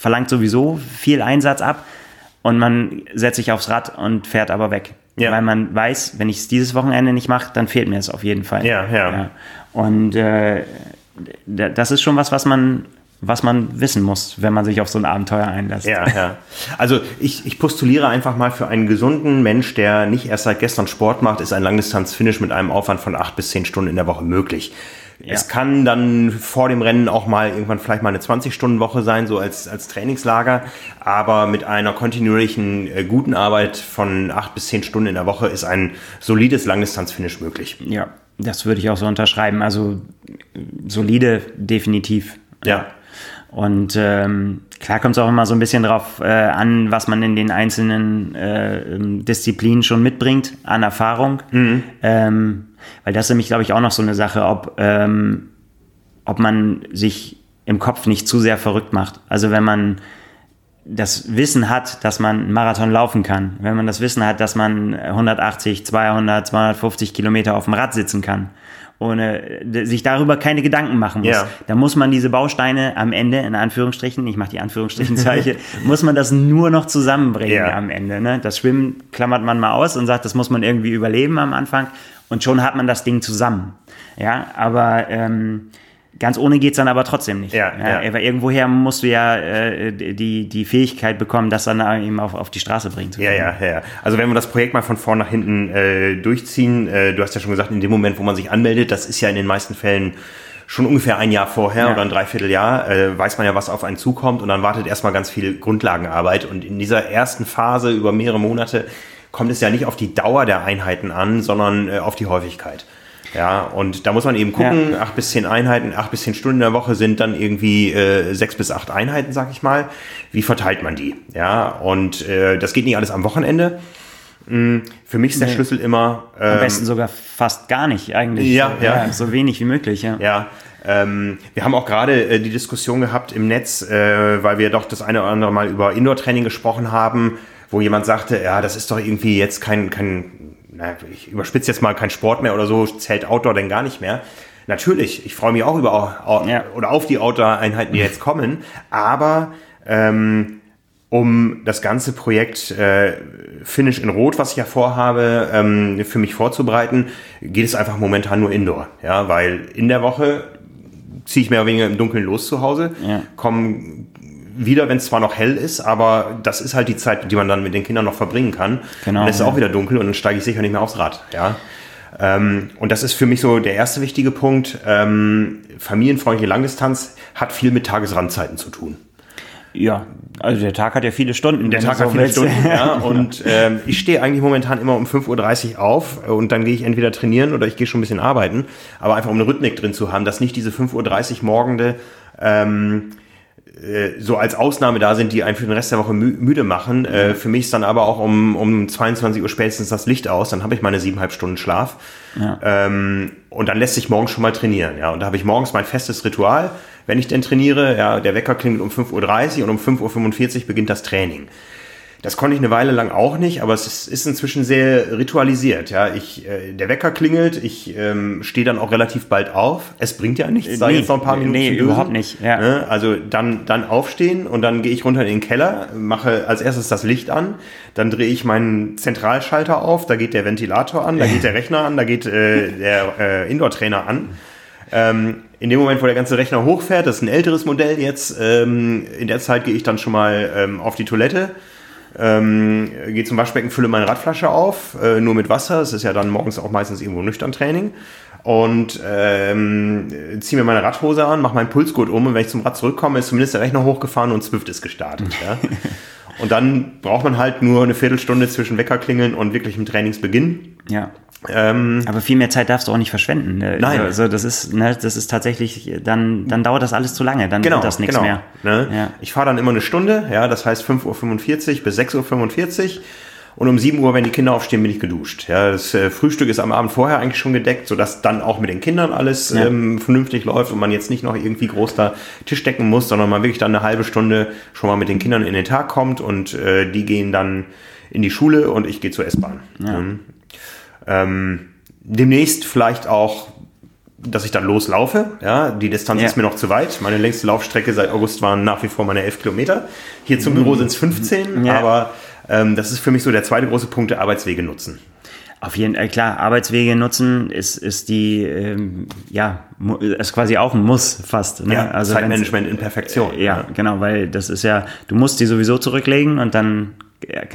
verlangt sowieso viel Einsatz ab und man setzt sich aufs Rad und fährt aber weg. Ja. Weil man weiß, wenn ich es dieses Wochenende nicht mache, dann fehlt mir es auf jeden Fall. Ja, ja. Und äh, das ist schon was, was man, was man wissen muss, wenn man sich auf so ein Abenteuer einlässt. Ja, ja. Also ich, ich postuliere einfach mal für einen gesunden Mensch, der nicht erst seit gestern Sport macht, ist ein Langdistanz-Finish mit einem Aufwand von acht bis zehn Stunden in der Woche möglich. Es kann dann vor dem Rennen auch mal irgendwann vielleicht mal eine 20-Stunden-Woche sein, so als, als Trainingslager. Aber mit einer kontinuierlichen äh, guten Arbeit von acht bis zehn Stunden in der Woche ist ein solides Langdistanz-Finish möglich. Ja, das würde ich auch so unterschreiben. Also äh, solide, definitiv. Ja. Und ähm, klar kommt es auch immer so ein bisschen drauf äh, an, was man in den einzelnen äh, ähm, Disziplinen schon mitbringt an Erfahrung. Ähm, weil das ist nämlich, glaube ich, auch noch so eine Sache, ob, ähm, ob man sich im Kopf nicht zu sehr verrückt macht. Also wenn man das Wissen hat, dass man einen Marathon laufen kann, wenn man das Wissen hat, dass man 180, 200, 250 Kilometer auf dem Rad sitzen kann, ohne sich darüber keine Gedanken machen muss, Ja. dann muss man diese Bausteine am Ende, in Anführungsstrichen, ich mache die Anführungsstrichenzeichen, muss man das nur noch zusammenbringen Ja. am Ende. Ne? Das Schwimmen klammert man mal aus und sagt, das muss man irgendwie überleben am Anfang und schon hat man das Ding zusammen. Ja, aber ähm, ganz ohne geht's dann aber trotzdem nicht. Ja, ja. Aber irgendwoher musst du ja äh, die, die Fähigkeit bekommen, das dann eben auf, auf die Straße bringen zu Ja, können. ja, ja. Also wenn wir das Projekt mal von vorn nach hinten äh, durchziehen, äh, du hast ja schon gesagt, in dem Moment, wo man sich anmeldet, das ist ja in den meisten Fällen schon ungefähr ein Jahr vorher Ja. oder ein Dreivierteljahr, äh, weiß man ja, was auf einen zukommt und dann wartet erstmal ganz viel Grundlagenarbeit und in dieser ersten Phase über mehrere Monate kommt es ja nicht auf die Dauer der Einheiten an, sondern äh, auf die Häufigkeit. Ja, und da muss man eben gucken, acht bis zehn Einheiten, acht bis zehn Stunden in der Woche sind dann irgendwie äh, sechs bis acht Einheiten, sag ich mal. Wie verteilt man die? Ja, und äh, das geht nicht alles am Wochenende. Mm, Für mich ist der Nee. Schlüssel immer, Am ähm, besten sogar fast gar nicht eigentlich. Ja, so, ja. So wenig wie möglich, ja. ja, ähm, wir haben auch gerade äh, die Diskussion gehabt im Netz, äh, weil wir doch das eine oder andere Mal über Indoor-Training gesprochen haben, wo jemand sagte, ja, das ist doch irgendwie jetzt kein, kein na, ich überspitze jetzt mal kein Sport mehr oder so, zählt Outdoor denn gar nicht mehr. Natürlich, ich freue mich auch über au- Ja. oder auf die Outdoor-Einheiten, die jetzt kommen, aber ähm, um das ganze Projekt äh, Finish in Rot, was ich ja vorhabe, ähm, für mich vorzubereiten, geht es einfach momentan nur Indoor. Ja, weil in der Woche ziehe ich mehr oder weniger im Dunkeln los zu Hause, Ja. komme wieder, wenn es zwar noch hell ist, aber das ist halt die Zeit, die man dann mit den Kindern noch verbringen kann. Genau, Und es ist auch wieder dunkel und dann steige ich sicher nicht mehr aufs Rad. Ja. Ähm, und das ist für mich so der erste wichtige Punkt. Ähm, familienfreundliche Langdistanz hat viel mit Tagesrandzeiten zu tun. Ja, also der Tag hat ja viele Stunden. Der Tag hat viele willst. Stunden, ja. Und ähm, ich stehe eigentlich momentan immer um 5.30 Uhr auf und dann gehe ich entweder trainieren oder ich gehe schon ein bisschen arbeiten. Aber einfach um eine Rhythmik drin zu haben, dass nicht diese 5.30 Uhr morgende ähm, äh, so als Ausnahme da sind, die einen für den Rest der Woche mü müde machen. Äh, für mich ist dann aber auch um, um 22 Uhr spätestens das Licht aus, dann habe ich meine siebeneinhalb Stunden Schlaf. Ähm, und dann lässt sich morgens schon mal trainieren. Ja. Und da habe ich morgens mein festes Ritual, wenn ich denn trainiere. Ja, der Wecker klingelt um 5.30 Uhr und um 5.45 Uhr beginnt das Training. Das konnte ich eine Weile lang auch nicht, aber es ist, inzwischen sehr ritualisiert. Ja, ich, äh, der Wecker klingelt, ich ähm, stehe dann auch relativ bald auf. Es bringt ja nichts, da Nee, jetzt noch ein paar Minuten nee, überhaupt nicht, ja. Ne? Also dann, dann aufstehen und dann gehe ich runter in den Keller, mache als erstes das Licht an, dann drehe ich meinen Zentralschalter auf, da geht der Ventilator an, da geht der Rechner an, da geht äh, der äh, Indoor-Trainer an. Ähm, in dem Moment, wo der ganze Rechner hochfährt, das ist ein älteres Modell jetzt, ähm, in der Zeit gehe ich dann schon mal ähm, auf die Toilette, ähm, gehe zum Waschbecken, fülle meine Radflasche auf, äh, nur mit Wasser. Es ist ja dann morgens auch meistens irgendwo nüchtern Training. Und ähm, ziehe mir meine Radhose an, mache meinen Pulsgurt um und wenn ich zum Rad zurückkomme, ist zumindest der Rechner hochgefahren und Zwift ist gestartet. Ja? Und dann braucht man halt nur eine Viertelstunde zwischen Weckerklingeln und wirklichem Trainingsbeginn. Ja. Ähm, aber viel mehr Zeit darfst du auch nicht verschwenden. Ne? Nein. Also das ist, ne, das ist tatsächlich, dann, dann dauert das alles zu lange, dann genau, wird das nichts genau, mehr. Ne? Ja. Ich fahre dann immer eine Stunde, ja, das heißt 5.45 Uhr bis 6.45 Uhr. Und um 7 Uhr, wenn die Kinder aufstehen, bin ich geduscht. Ja, das äh, Frühstück ist am Abend vorher eigentlich schon gedeckt, sodass dann auch mit den Kindern alles ja. ähm, vernünftig läuft und man jetzt nicht noch irgendwie groß da Tisch decken muss, sondern man wirklich dann eine halbe Stunde schon mal mit den Kindern in den Tag kommt und äh, die gehen dann in die Schule und ich gehe zur S-Bahn. Ja. Mhm. Ähm, demnächst vielleicht auch, dass ich dann loslaufe. Ja, die Distanz ja. ist mir noch zu weit. Meine längste Laufstrecke seit August waren nach wie vor meine 11 Kilometer. Hier zum Büro sind es 15, ja. aber ähm, das ist für mich so der zweite große Punkt, der Arbeitswege nutzen. Auf jeden Fall, klar, Arbeitswege nutzen ist, ist die, ähm, ja, ist quasi auch ein Muss fast. Ne? Ja, also Zeitmanagement in Perfektion. Ja, ja, genau, weil das ist ja, du musst die sowieso zurücklegen und dann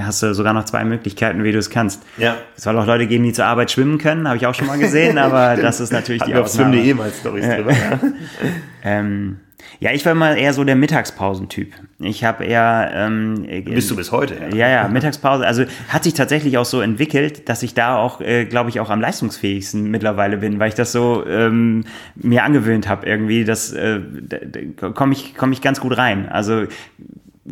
hast du sogar noch zwei Möglichkeiten, wie du es kannst. Ja. Es soll auch Leute geben, die zur Arbeit schwimmen können, habe ich auch schon mal gesehen, aber das ist natürlich Hatten die Ausnahme. Schwimmen.de mal Storys drüber. Ja. ähm, ja, ich war mal eher so der Mittagspausentyp. Ich habe eher. Ähm, Bist du bis heute? Ja. ja, ja, Mittagspause. Also hat sich tatsächlich auch so entwickelt, dass ich da auch, äh, glaube ich, auch am leistungsfähigsten mittlerweile bin, weil ich das so ähm, mir angewöhnt habe irgendwie. Das äh, komme ich, komm ich ganz gut rein. Also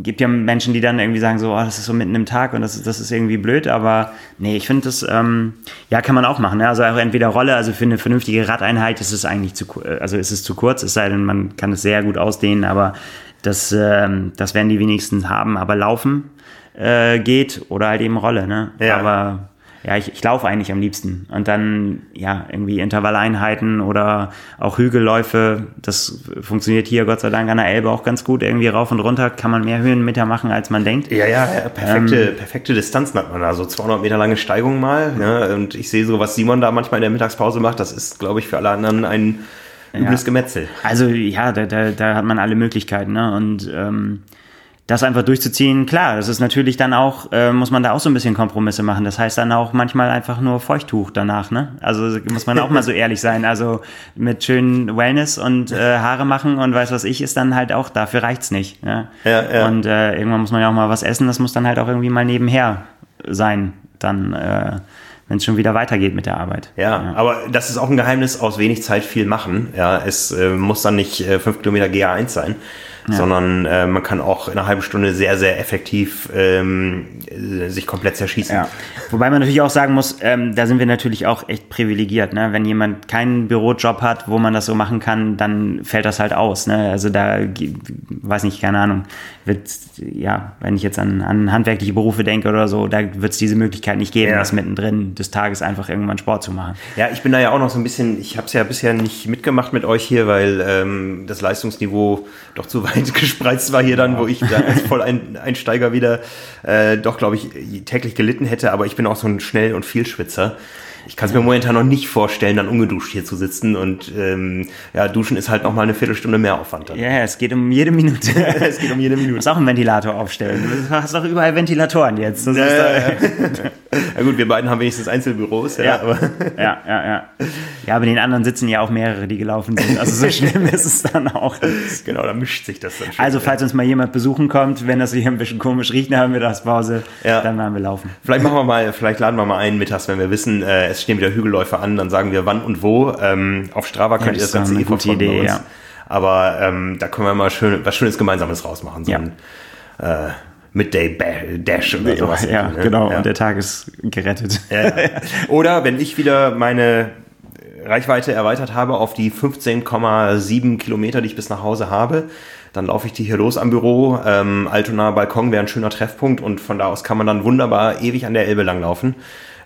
gibt ja Menschen, die dann irgendwie sagen so, oh, das ist so mitten im Tag und das, das ist irgendwie blöd, aber nee, ich finde das, ähm, ja, kann man auch machen. Ne? Also auch entweder Rolle, also für eine vernünftige Radeinheit ist es eigentlich zu, äh, also ist es zu kurz, es sei denn, man kann es sehr gut ausdehnen, aber das, ähm, das werden die wenigsten haben, aber Laufen äh, geht oder halt eben Rolle, ne? Ja. Aber ja, ich, ich laufe eigentlich am liebsten. Und dann, ja, irgendwie Intervalleinheiten oder auch Hügelläufe. Das funktioniert hier Gott sei Dank an der Elbe auch ganz gut. Irgendwie rauf und runter kann man mehr Höhenmeter machen, als man denkt. Ja, ja, perfekte, ähm, perfekte Distanzen hat man da. So 200 Meter lange Steigung mal. Ne? Und ich sehe so, was Simon da manchmal in der Mittagspause macht. Das ist, glaube ich, für alle anderen ein übles ja. Gemetzel. Also, ja, da, da, da hat man alle Möglichkeiten. Ne? Und, ähm, das einfach durchzuziehen, klar, das ist natürlich dann auch, äh, muss man da auch so ein bisschen Kompromisse machen. Das heißt dann auch manchmal einfach nur Feuchttuch danach, ne? Also muss man auch mal so ehrlich sein. Also mit schönen Wellness und äh, Haare machen und weiß was ich, ist dann halt auch, dafür reicht's nicht. Ja? Ja, ja. Und äh, irgendwann muss man ja auch mal was essen, das muss dann halt auch irgendwie mal nebenher sein. Dann äh, wenn es schon wieder weitergeht mit der Arbeit. Ja, ja, aber das ist auch ein Geheimnis, aus wenig Zeit viel machen. Ja, es äh, muss dann nicht äh, fünf Kilometer GA1 sein, ja. sondern äh, man kann auch in einer halben Stunde sehr, sehr effektiv ähm, sich komplett zerschießen. Ja. Wobei man natürlich auch sagen muss, ähm, da sind wir natürlich auch echt privilegiert. Ne? Wenn jemand keinen Bürojob hat, wo man das so machen kann, dann fällt das halt aus. Ne? Also da, weiß nicht, keine Ahnung, wird, ja, wenn ich jetzt an, an handwerkliche Berufe denke oder so, da wird es diese Möglichkeit nicht geben, ja. das mittendrin des Tages einfach irgendwann Sport zu machen. Ja, ich bin da ja auch noch so ein bisschen, ich habe es ja bisher nicht mitgemacht mit euch hier, weil ähm, das Leistungsniveau doch zu weit gespreizt war hier dann, wo ich da als Volleinsteiger wieder äh, doch, glaube ich, täglich gelitten hätte. Aber ich bin auch so ein Schnell- und Vielschwitzer ich kann es mir momentan noch nicht vorstellen, dann ungeduscht hier zu sitzen und ähm, ja, duschen ist halt noch mal eine Viertelstunde mehr Aufwand. Dann. Ja, es geht um jede Minute. es geht um jede Minute. Du musst auch einen Ventilator aufstellen. Du hast doch überall Ventilatoren jetzt. Das ja, ja, gut, wir beiden haben wenigstens Einzelbüros. Ja, ja, aber ja, ja, ja. Ja, aber den anderen sitzen ja auch mehrere, die gelaufen sind. Also so schlimm ist es dann auch. Genau, da mischt sich das dann schon. Also falls uns mal jemand besuchen kommt, wenn das hier ein bisschen komisch riecht nach der Mittagspause, ja. dann werden wir laufen. Vielleicht machen wir mal, vielleicht laden wir mal einen mittags, wenn wir wissen, äh, es stehen wieder Hügelläufe an, dann sagen wir wann und wo. Ähm, auf Strava könnt ja, ihr das Ganze eh verfolgen Idee, Ja. Aber ähm, da können wir mal schön, was Schönes Gemeinsames rausmachen. So ja. ein äh, Midday Dash oder sowas. Ja, ne? genau. Ja. Und der Tag ist gerettet. Ja. Oder wenn ich wieder meine Reichweite erweitert habe auf die 15,7 Kilometer, die ich bis nach Hause habe, dann laufe ich die hier los am Büro. Ähm, Altonaer Balkon wäre ein schöner Treffpunkt und von da aus kann man dann wunderbar ewig an der Elbe langlaufen.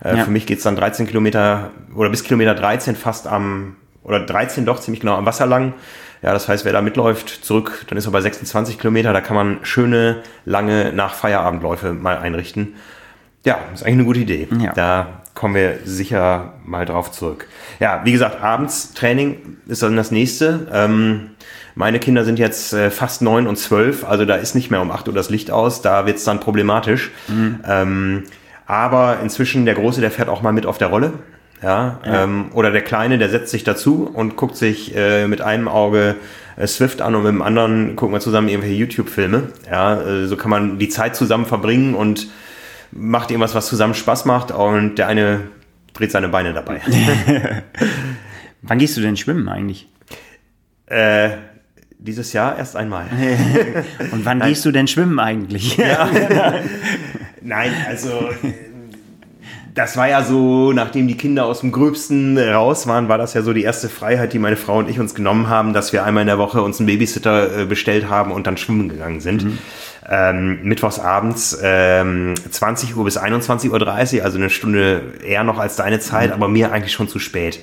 Äh, ja. Für mich geht's dann 13 Kilometer oder bis Kilometer 13 fast am, oder 13 doch ziemlich genau am Wasser lang. Ja, das heißt, wer da mitläuft, zurück, dann ist er bei 26 Kilometer. Da kann man schöne, lange nach Feierabendläufe mal einrichten. Ja, ist eigentlich eine gute Idee. Ja. Da kommen wir sicher mal drauf zurück. Ja, wie gesagt, abends Training ist dann das nächste. Ähm, meine Kinder sind jetzt äh, fast neun und zwölf, also da ist nicht mehr um acht Uhr das Licht aus, da wird's dann problematisch. Mhm. Ähm, aber inzwischen der Große, der fährt auch mal mit auf der Rolle. Ja, ja. Ähm, oder der Kleine, der setzt sich dazu und guckt sich äh, mit einem Auge äh, Swift an und mit dem anderen gucken wir zusammen irgendwelche YouTube-Filme. Ja, äh, so kann man die Zeit zusammen verbringen und macht irgendwas, was zusammen Spaß macht. Und der eine dreht seine Beine dabei. Wann gehst du denn schwimmen eigentlich? äh, dieses Jahr erst einmal. Und wann gehst du denn schwimmen eigentlich? Ja. Nein, also das war ja so, nachdem die Kinder aus dem Gröbsten raus waren, war das ja so die erste Freiheit, die meine Frau und ich uns genommen haben, dass wir einmal in der Woche uns einen Babysitter äh, bestellt haben und dann schwimmen gegangen sind. Mhm. Ähm, mittwochs abends ähm, 20 Uhr bis 21.30 Uhr, also eine Stunde eher noch als deine Zeit, mhm. aber mir eigentlich schon zu spät.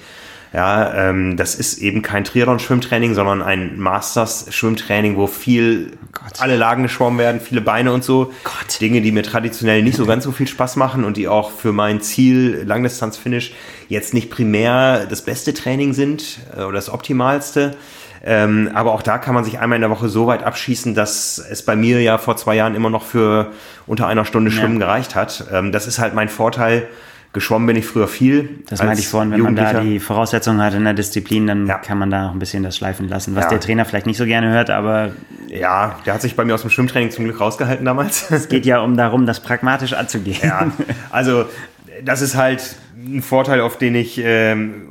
Ja, ähm, das ist eben kein Triathlon-Schwimmtraining, sondern ein Masters-Schwimmtraining, wo viel oh alle Lagen geschwommen werden, viele Beine und so. Gott. Dinge, die mir traditionell nicht so ganz so viel Spaß machen und die auch für mein Ziel Langdistanz-Finish jetzt nicht primär das beste Training sind äh, oder das optimalste. Ähm, aber auch da kann man sich einmal in der Woche so weit abschießen, dass es bei mir ja vor zwei Jahren immer noch für unter einer Stunde Schwimmen ja. gereicht hat. Ähm, das ist halt mein Vorteil Geschwommen bin ich früher viel. Das meinte ich vorhin, wenn man da die Voraussetzungen hat in der Disziplin, dann ja. kann man da noch ein bisschen das schleifen lassen, was ja. der Trainer vielleicht nicht so gerne hört, aber. Ja, der hat sich bei mir aus dem Schwimmtraining zum Glück rausgehalten damals. Es geht ja um darum, das pragmatisch anzugehen. Ja, also das ist halt ein Vorteil, auf den ich, ähm,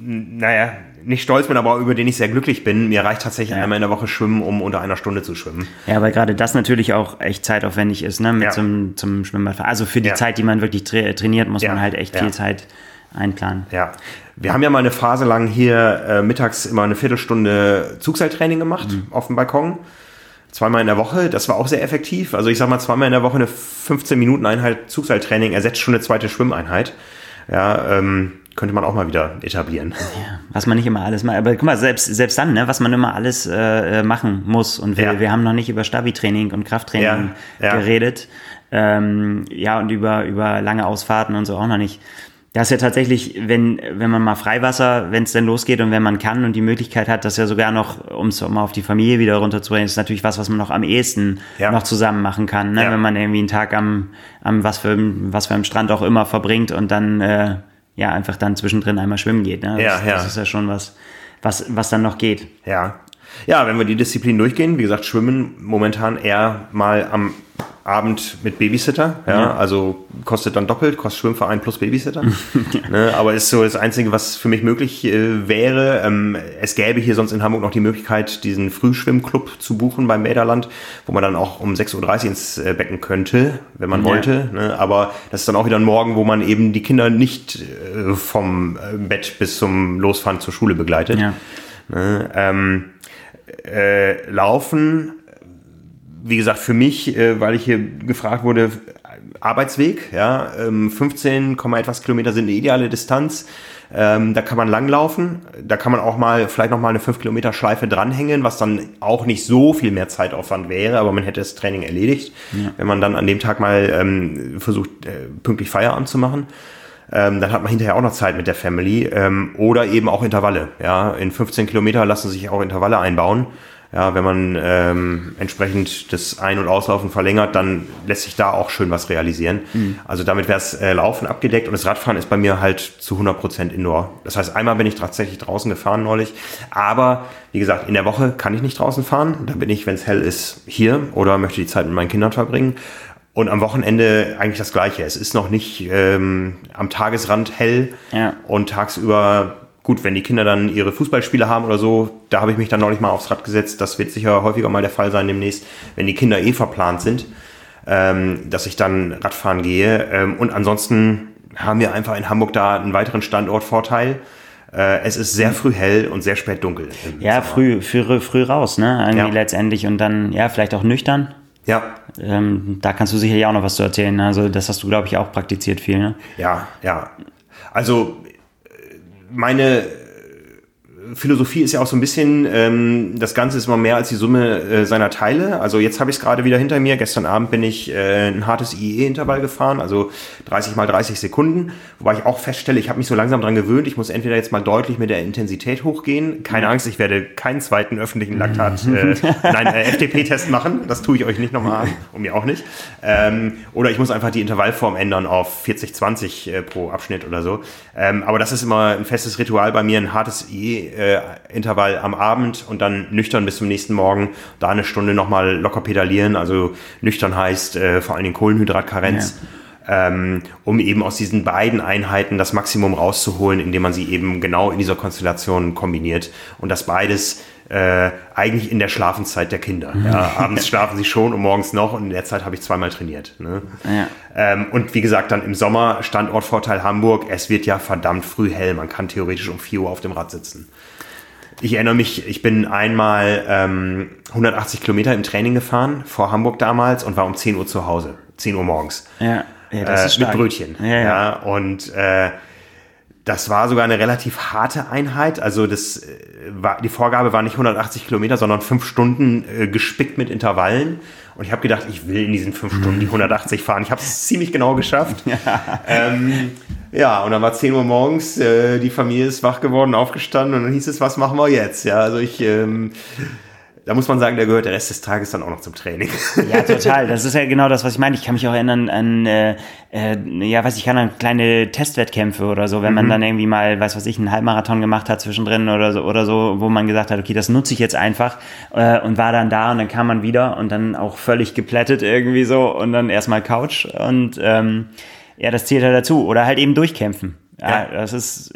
naja, nicht stolz bin, aber über den ich sehr glücklich bin. Mir reicht tatsächlich ja. einmal in der Woche Schwimmen, um unter einer Stunde zu schwimmen. Ja, weil gerade das natürlich auch echt zeitaufwendig ist, ne, mit ja. zum, zum Schwimmbad. Also für die ja. Zeit, die man wirklich tra trainiert, muss man halt echt viel Zeit einplanen. Ja. Wir haben ja mal eine Phase lang hier äh, mittags immer eine Viertelstunde Zugseiltraining gemacht mhm. auf dem Balkon. Zweimal in der Woche, das war auch sehr effektiv. Also ich sag mal, zweimal in der Woche eine 15 Minuten Einheit Zugseiltraining ersetzt schon eine zweite Schwimmeinheit. Ja, ähm, könnte man auch mal wieder etablieren. Ja, was man nicht immer alles mal, aber guck mal, selbst, selbst dann, ne, was man immer alles äh, machen muss. Und wir, ja. wir haben noch nicht über Stabi-Training und Krafttraining ja, geredet. Ähm, ja, und über, über lange Ausfahrten und so auch noch nicht. Das ist ja tatsächlich, wenn, wenn man mal Freiwasser, wenn es denn losgeht und wenn man kann und die Möglichkeit hat, das ja sogar noch, um es mal auf die Familie wieder runterzubringen, ist natürlich was, was man noch am ehesten ja. noch zusammen machen kann. Ne? Ja. Wenn man irgendwie einen Tag am, am was für was für einem Strand auch immer verbringt und dann äh, ja einfach dann zwischendrin einmal schwimmen geht. Ne? Das, ja, ja. das ist ja schon was, was, was dann noch geht. Ja. Ja, wenn wir die Disziplin durchgehen, wie gesagt, Schwimmen momentan eher mal am Abend mit Babysitter, ja, ja, also kostet dann doppelt, kostet Schwimmverein plus Babysitter. ne, aber ist so das Einzige, was für mich möglich äh, wäre. Ähm, es gäbe hier sonst in Hamburg noch die Möglichkeit, diesen Frühschwimmclub zu buchen beim Mäderland, wo man dann auch um 6.30 Uhr ins äh, Becken könnte, wenn man ja. wollte. Ne, aber das ist dann auch wieder ein Morgen, wo man eben die Kinder nicht äh, vom äh, Bett bis zum Losfahren zur Schule begleitet. Ne, ähm, äh, laufen wie gesagt, für mich, äh, weil ich hier gefragt wurde, Arbeitsweg, ja, ähm, 15, etwas Kilometer sind eine ideale Distanz. Ähm, da kann man langlaufen, da kann man auch mal vielleicht noch mal eine 5 Kilometer Schleife dranhängen, was dann auch nicht so viel mehr Zeitaufwand wäre, aber man hätte das Training erledigt, ja. wenn man dann an dem Tag mal ähm, versucht, äh, pünktlich Feierabend zu machen. Ähm, dann hat man hinterher auch noch Zeit mit der Family ähm, oder eben auch Intervalle. Ja, in 15 Kilometer lassen sich auch Intervalle einbauen ja, wenn man ähm, entsprechend das Ein- und Auslaufen verlängert, dann lässt sich da auch schön was realisieren. Mhm. Also damit wäre es äh, Laufen abgedeckt und das Radfahren ist bei mir halt zu 100 Prozent Indoor. Das heißt, einmal bin ich tatsächlich draußen gefahren neulich, aber wie gesagt, in der Woche kann ich nicht draußen fahren. Da bin ich, wenn es hell ist, hier oder möchte die Zeit mit meinen Kindern verbringen. Und am Wochenende eigentlich das Gleiche. Es ist noch nicht ähm, am Tagesrand hell ja. und tagsüber gut, wenn die Kinder dann ihre Fußballspiele haben oder so, da habe ich mich dann neulich mal aufs Rad gesetzt. Das wird sicher häufiger mal der Fall sein demnächst, wenn die Kinder eh verplant sind, ähm, dass ich dann Radfahren gehe. Ähm, und ansonsten haben wir einfach in Hamburg da einen weiteren Standortvorteil. Äh, es ist sehr früh hell und sehr spät dunkel. Ja, früh, früh, früh raus, ne? Irgendwie ja. letztendlich und dann, ja, vielleicht auch nüchtern. Ja. Ähm, da kannst du sicherlich auch noch was zu erzählen. Also, das hast du, glaube ich, auch praktiziert viel, ne? Ja, ja. Also, meine Philosophie ist ja auch so ein bisschen, ähm, das Ganze ist immer mehr als die Summe äh, seiner Teile. Also jetzt habe ich es gerade wieder hinter mir. Gestern Abend bin ich äh, ein hartes IE-Intervall gefahren, also 30 mal 30 Sekunden, wobei ich auch feststelle, ich habe mich so langsam dran gewöhnt. Ich muss entweder jetzt mal deutlich mit der Intensität hochgehen. Keine Angst, ich werde keinen zweiten öffentlichen Laktat, äh, nein, äh, FTP-Test machen. Das tue ich euch nicht nochmal an und mir auch nicht. Ähm, oder ich muss einfach die Intervallform ändern auf 40-20 äh, pro Abschnitt oder so. Ähm, aber das ist immer ein festes Ritual bei mir, ein hartes IE äh, Intervall am Abend und dann nüchtern bis zum nächsten Morgen, da eine Stunde nochmal locker pedalieren. Also nüchtern heißt äh, vor allen Dingen Kohlenhydratkarenz. ähm, um eben aus diesen beiden Einheiten das Maximum rauszuholen, indem man sie eben genau in dieser Konstellation kombiniert. Und das beides äh, eigentlich in der Schlafenszeit der Kinder. Ja, abends schlafen sie schon und morgens noch und in der Zeit habe ich zweimal trainiert. Ne? Ja. Ähm, und wie gesagt, dann im Sommer Standortvorteil Hamburg, es wird ja verdammt früh hell. Man kann theoretisch um 4 Uhr auf dem Rad sitzen. Ich erinnere mich, ich bin einmal ähm, 180 Kilometer im Training gefahren, vor Hamburg damals, und war um 10 Uhr zu Hause. 10 Uhr morgens. Ja, ja das äh, ist stark. Mit Brötchen. Ja, ja. ja und äh, das war sogar eine relativ harte Einheit. Also das äh, war, die Vorgabe war nicht 180 Kilometer, sondern fünf Stunden äh, gespickt mit Intervallen. Und ich habe gedacht, ich will in diesen fünf Stunden die 180 fahren. Ich habe es ziemlich genau geschafft. Ja. Ähm, ja, und dann war 10 Uhr morgens, äh, die Familie ist wach geworden, aufgestanden und dann hieß es, was machen wir jetzt? Ja, also ich ähm, da muss man sagen, da gehört der Rest des Tages dann auch noch zum Training. Ja, total. Das ist ja genau das, was ich meine. Ich kann mich auch erinnern an, äh, äh, ja, weiß ich kann an kleine Testwettkämpfe oder so, wenn mhm. man dann irgendwie mal, weiß was ich, einen Halbmarathon gemacht hat zwischendrin oder so, oder so, wo man gesagt hat, okay, das nutze ich jetzt einfach äh, und war dann da und dann kam man wieder und dann auch völlig geplättet irgendwie so und dann erstmal Couch und ähm, ja, das zählt halt dazu. Oder halt eben durchkämpfen. Ja, ja. das ist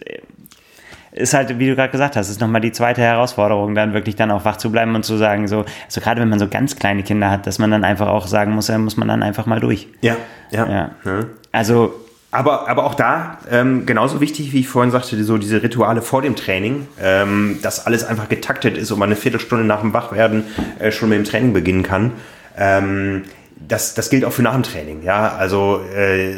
ist halt, wie du gerade gesagt hast, ist nochmal die zweite Herausforderung, dann wirklich dann auch wach zu bleiben und zu sagen, so, also gerade wenn man so ganz kleine Kinder hat, dass man dann einfach auch sagen muss, da muss man dann einfach mal durch. Ja, ja. ja. ja. Also. Aber, aber auch da, ähm, genauso wichtig, wie ich vorhin sagte, so diese Rituale vor dem Training, ähm, dass alles einfach getaktet ist und man eine Viertelstunde nach dem Wachwerden äh, schon mit dem Training beginnen kann. Ähm, das, das gilt auch für nach dem Training. Ja, also äh,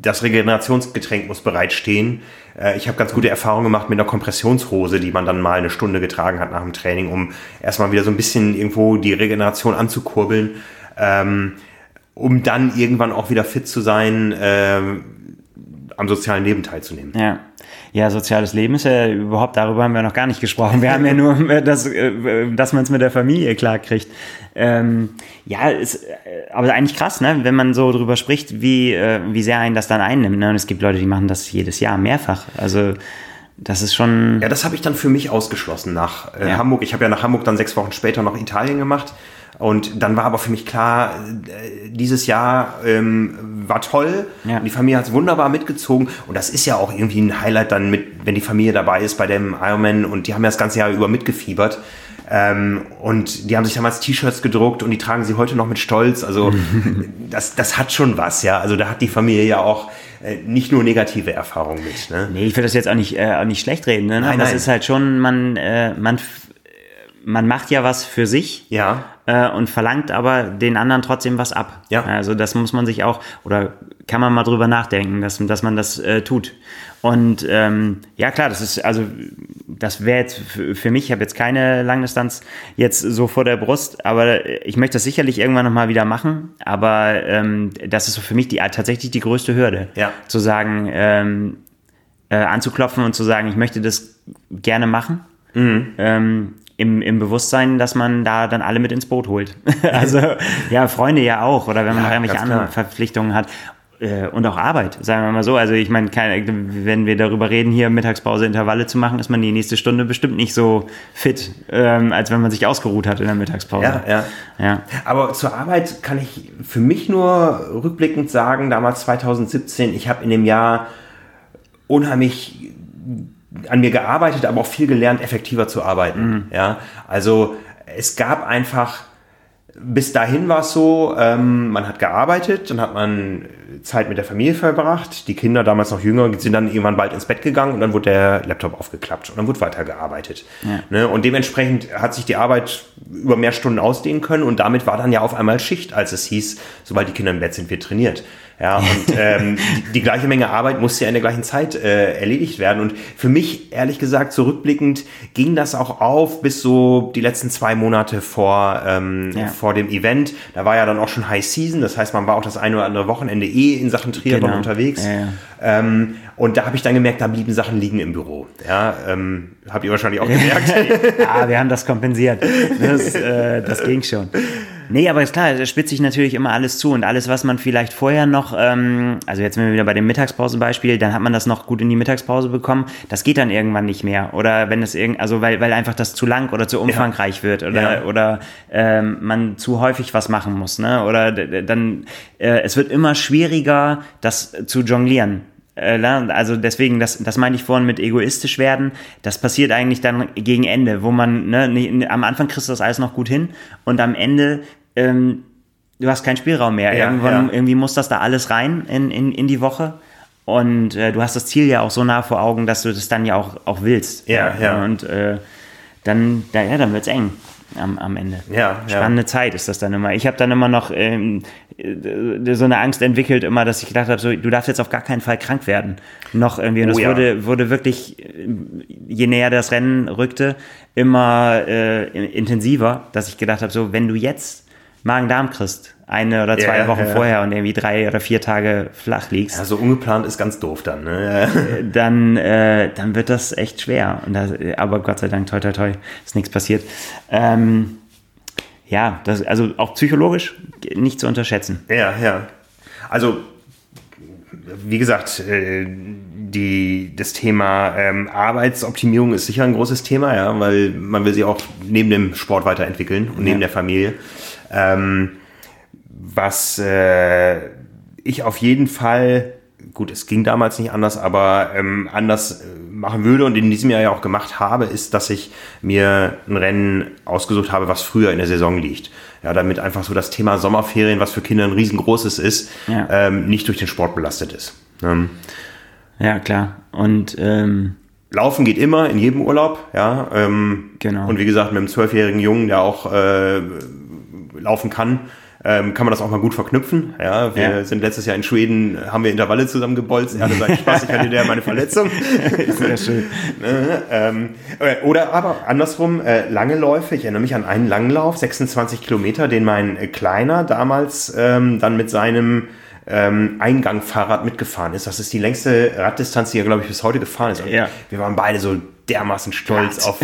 das Regenerationsgetränk muss bereitstehen. Äh, ich habe ganz gute Erfahrungen gemacht mit einer Kompressionshose, die man dann mal eine Stunde getragen hat nach dem Training, um erstmal wieder so ein bisschen irgendwo die Regeneration anzukurbeln, ähm, um dann irgendwann auch wieder fit zu sein, äh, am sozialen Leben teilzunehmen. Ja. Ja, soziales Leben ist ja überhaupt, darüber haben wir noch gar nicht gesprochen. Wir haben ja nur, äh, das, äh, dass man es mit der Familie klar kriegt. Ähm, ja, ist äh, aber eigentlich krass, ne? wenn man so drüber spricht, wie, wie sehr einen das dann einnimmt. Ne? Und es gibt Leute, die machen das jedes Jahr mehrfach. Also das ist schon. Ja, das habe ich dann für mich ausgeschlossen nach äh, ja. Hamburg. Ich habe ja nach Hamburg dann sechs Wochen später noch Italien gemacht. Und dann war aber für mich klar, äh, dieses Jahr ähm, war toll. Ja. die Familie hat es wunderbar mitgezogen. Und das ist ja auch irgendwie ein Highlight dann mit, wenn die Familie dabei ist bei dem Ironman. Und die haben ja das ganze Jahr über mitgefiebert. Ähm, und die haben sich damals T-Shirts gedruckt und die tragen sie heute noch mit Stolz. Also das, das hat schon was, ja. Also da hat die Familie ja auch äh, nicht nur negative Erfahrungen mit. Ne? Nee, ich will das jetzt auch nicht, äh, auch nicht schlecht reden. Ne? Nein, Aber es ist halt schon, man, äh, man man macht ja was für sich ja. äh, und verlangt aber den anderen trotzdem was ab. Ja. Also das muss man sich auch, oder kann man mal drüber nachdenken, dass, dass man das äh, tut. Und ähm, ja klar, das ist, also das wäre jetzt für mich, ich habe jetzt keine Langdistanz jetzt so vor der Brust, aber ich möchte das sicherlich irgendwann nochmal wieder machen. Aber ähm, das ist so für mich die tatsächlich die größte Hürde. Ja. Zu sagen, ähm, äh, anzuklopfen und zu sagen, ich möchte das gerne machen. Mhm. Ähm, im, im Bewusstsein, dass man da dann alle mit ins Boot holt. also ja, Freunde ja auch oder wenn man ja, noch irgendwelche anderen Verpflichtungen hat äh, und auch Arbeit, sagen wir mal so. Also ich meine, wenn wir darüber reden, hier Mittagspause Intervalle zu machen, ist man die nächste Stunde bestimmt nicht so fit, ähm, als wenn man sich ausgeruht hat in der Mittagspause. Ja, ja. ja. Aber zur Arbeit kann ich für mich nur rückblickend sagen, damals 2017, ich habe in dem Jahr unheimlich an mir gearbeitet, aber auch viel gelernt, effektiver zu arbeiten. Mhm. Ja, also es gab einfach bis dahin war es so, ähm, man hat gearbeitet, dann hat man Zeit mit der Familie verbracht. Die Kinder, damals noch jünger, sind dann irgendwann bald ins Bett gegangen und dann wurde der Laptop aufgeklappt und dann wurde weitergearbeitet. Ja. Ne? Und dementsprechend hat sich die Arbeit über mehr Stunden ausdehnen können und damit war dann ja auf einmal Schicht, als es hieß, sobald die Kinder im Bett sind, wird trainiert. Ja, und ähm, die, die, gleiche Menge Arbeit musste ja in der gleichen Zeit äh, erledigt werden. Und für mich, ehrlich gesagt, zurückblickend, ging das auch auf bis so die letzten zwei Monate vor, ähm, ja. vor dem Event. Da war ja dann auch schon High Season, das heißt, man war auch das eine oder andere Wochenende eh in Sachen Triathlon genau. unterwegs. Ja, ähm, und da habe ich dann gemerkt, da blieben Sachen liegen im Büro. Ja, ähm, habt ihr wahrscheinlich auch gemerkt. ah, wir haben das kompensiert. Das, äh, das ging schon. Nee, aber ist klar, es spitzt sich natürlich immer alles zu und alles, was man vielleicht vorher noch, ähm, also jetzt sind wir wieder bei dem Mittagspausenbeispiel, dann hat man das noch gut in die Mittagspause bekommen, das geht dann irgendwann nicht mehr. Oder wenn es irgend, also weil, weil einfach das zu lang oder zu umfangreich ja. wird oder, ja. oder ähm, man zu häufig was machen muss, ne? Oder dann, äh, es wird immer schwieriger, das zu jonglieren. Äh, also deswegen, das, das meine ich vorhin mit egoistisch werden. Das passiert eigentlich dann gegen Ende, wo man, ne, am Anfang kriegst du das alles noch gut hin und am Ende, ähm, du hast keinen Spielraum mehr. Ja, Irgendwann, ja. irgendwie muss das da alles rein in, in, in die Woche. Und äh, du hast das Ziel ja auch so nah vor Augen, dass du das dann ja auch, auch willst. Ja, ja. Und äh, dann, ja, dann wird's eng am, am Ende. Ja, Spannende ja. Zeit ist das dann immer. Ich habe dann immer noch ähm, äh, so eine Angst entwickelt, immer, dass ich gedacht habe, so, du darfst jetzt auf gar keinen Fall krank werden. Noch irgendwie. Und oh, das ja. wurde, wurde wirklich, äh, je näher das Rennen rückte, immer äh, intensiver, dass ich gedacht habe, so, wenn du jetzt Magen-Darm kriegst, eine oder zwei ja, Wochen ja. vorher und irgendwie drei oder vier Tage flach liegst. Ja, so ungeplant ist ganz doof dann. Ne? dann, äh, dann wird das echt schwer. Und das, aber Gott sei Dank, toi, toi, toi, ist nichts passiert. Ähm, ja, das, also auch psychologisch nicht zu unterschätzen. Ja, ja. Also, wie gesagt, äh, die, das Thema ähm, Arbeitsoptimierung ist sicher ein großes Thema, ja, weil man will sie auch neben dem Sport weiterentwickeln und neben ja. der Familie. Ähm, was äh, ich auf jeden Fall, gut, es ging damals nicht anders, aber ähm, anders äh, machen würde und in diesem Jahr ja auch gemacht habe, ist, dass ich mir ein Rennen ausgesucht habe, was früher in der Saison liegt. Ja, damit einfach so das Thema Sommerferien, was für Kinder ein riesengroßes ist, ja. ähm, nicht durch den Sport belastet ist. Ähm, ja, klar. Und ähm Laufen geht immer in jedem Urlaub, ja. Ähm, genau. Und wie gesagt, mit einem zwölfjährigen Jungen, der auch äh, laufen kann, ähm, kann man das auch mal gut verknüpfen. Ja, wir ja. sind letztes Jahr in Schweden, haben wir Intervalle zusammengebolzt. Er hatte seinen Spaß, ich hatte der meine Verletzung. Sehr schön. Ähm, äh, oder aber andersrum, äh, lange Läufe. Ich erinnere mich an einen langen Lauf, 26 Kilometer, den mein Kleiner damals ähm, dann mit seinem ähm, Eingang-Fahrrad mitgefahren ist. Das ist die längste Raddistanz, die er, glaube ich, bis heute gefahren ist. Und ja. Wir waren beide so dermaßen stolz auf,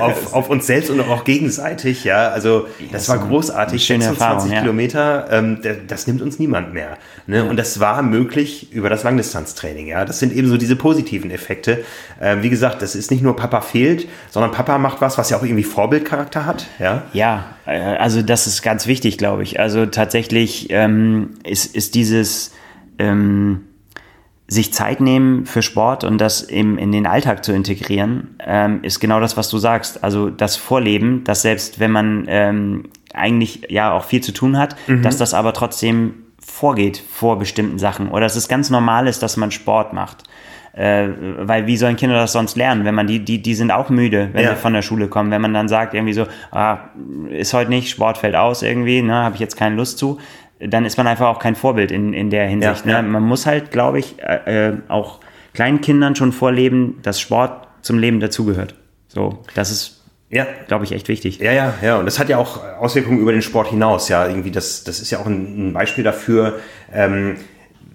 auf, auf, uns selbst und auch gegenseitig. Ja, also das, war großartig. Schöne 26 ja. Kilometer, ähm, das nimmt uns niemand mehr. Ne? Ja. Und das war möglich über das Langdistanztraining. Ja, das sind eben so diese positiven Effekte. Ähm, wie gesagt, das ist nicht nur Papa fehlt, sondern Papa macht was, was ja auch irgendwie Vorbildcharakter hat. Ja, ja äh, also das ist ganz wichtig, glaube ich. Also tatsächlich ähm, ist, ist dieses ähm, sich Zeit nehmen für Sport und das eben in den Alltag zu integrieren, ähm, ist genau das, was du sagst. Also das Vorleben, dass selbst wenn man ähm, eigentlich ja auch viel zu tun hat, mhm. dass das aber trotzdem vorgeht vor bestimmten Sachen oder dass es ganz normal ist, dass man Sport macht. Äh, weil wie sollen Kinder das sonst lernen, wenn man die, die, die sind auch müde, wenn ja. sie von der Schule kommen, wenn man dann sagt irgendwie so, ah, ist heute nicht, Sport fällt aus irgendwie, ne, habe ich jetzt keine Lust zu, dann ist man einfach auch kein Vorbild in, in der Hinsicht. Ja, ne? Man muss halt, glaube ich, äh, äh, auch kleinen Kindern schon vorleben, dass Sport zum Leben dazugehört. So, das ist ja. glaube ich, echt wichtig. Ja, ja, ja. Und das hat ja auch Auswirkungen über den Sport hinaus. Ja, irgendwie, das, das ist ja auch ein, ein Beispiel dafür, ähm,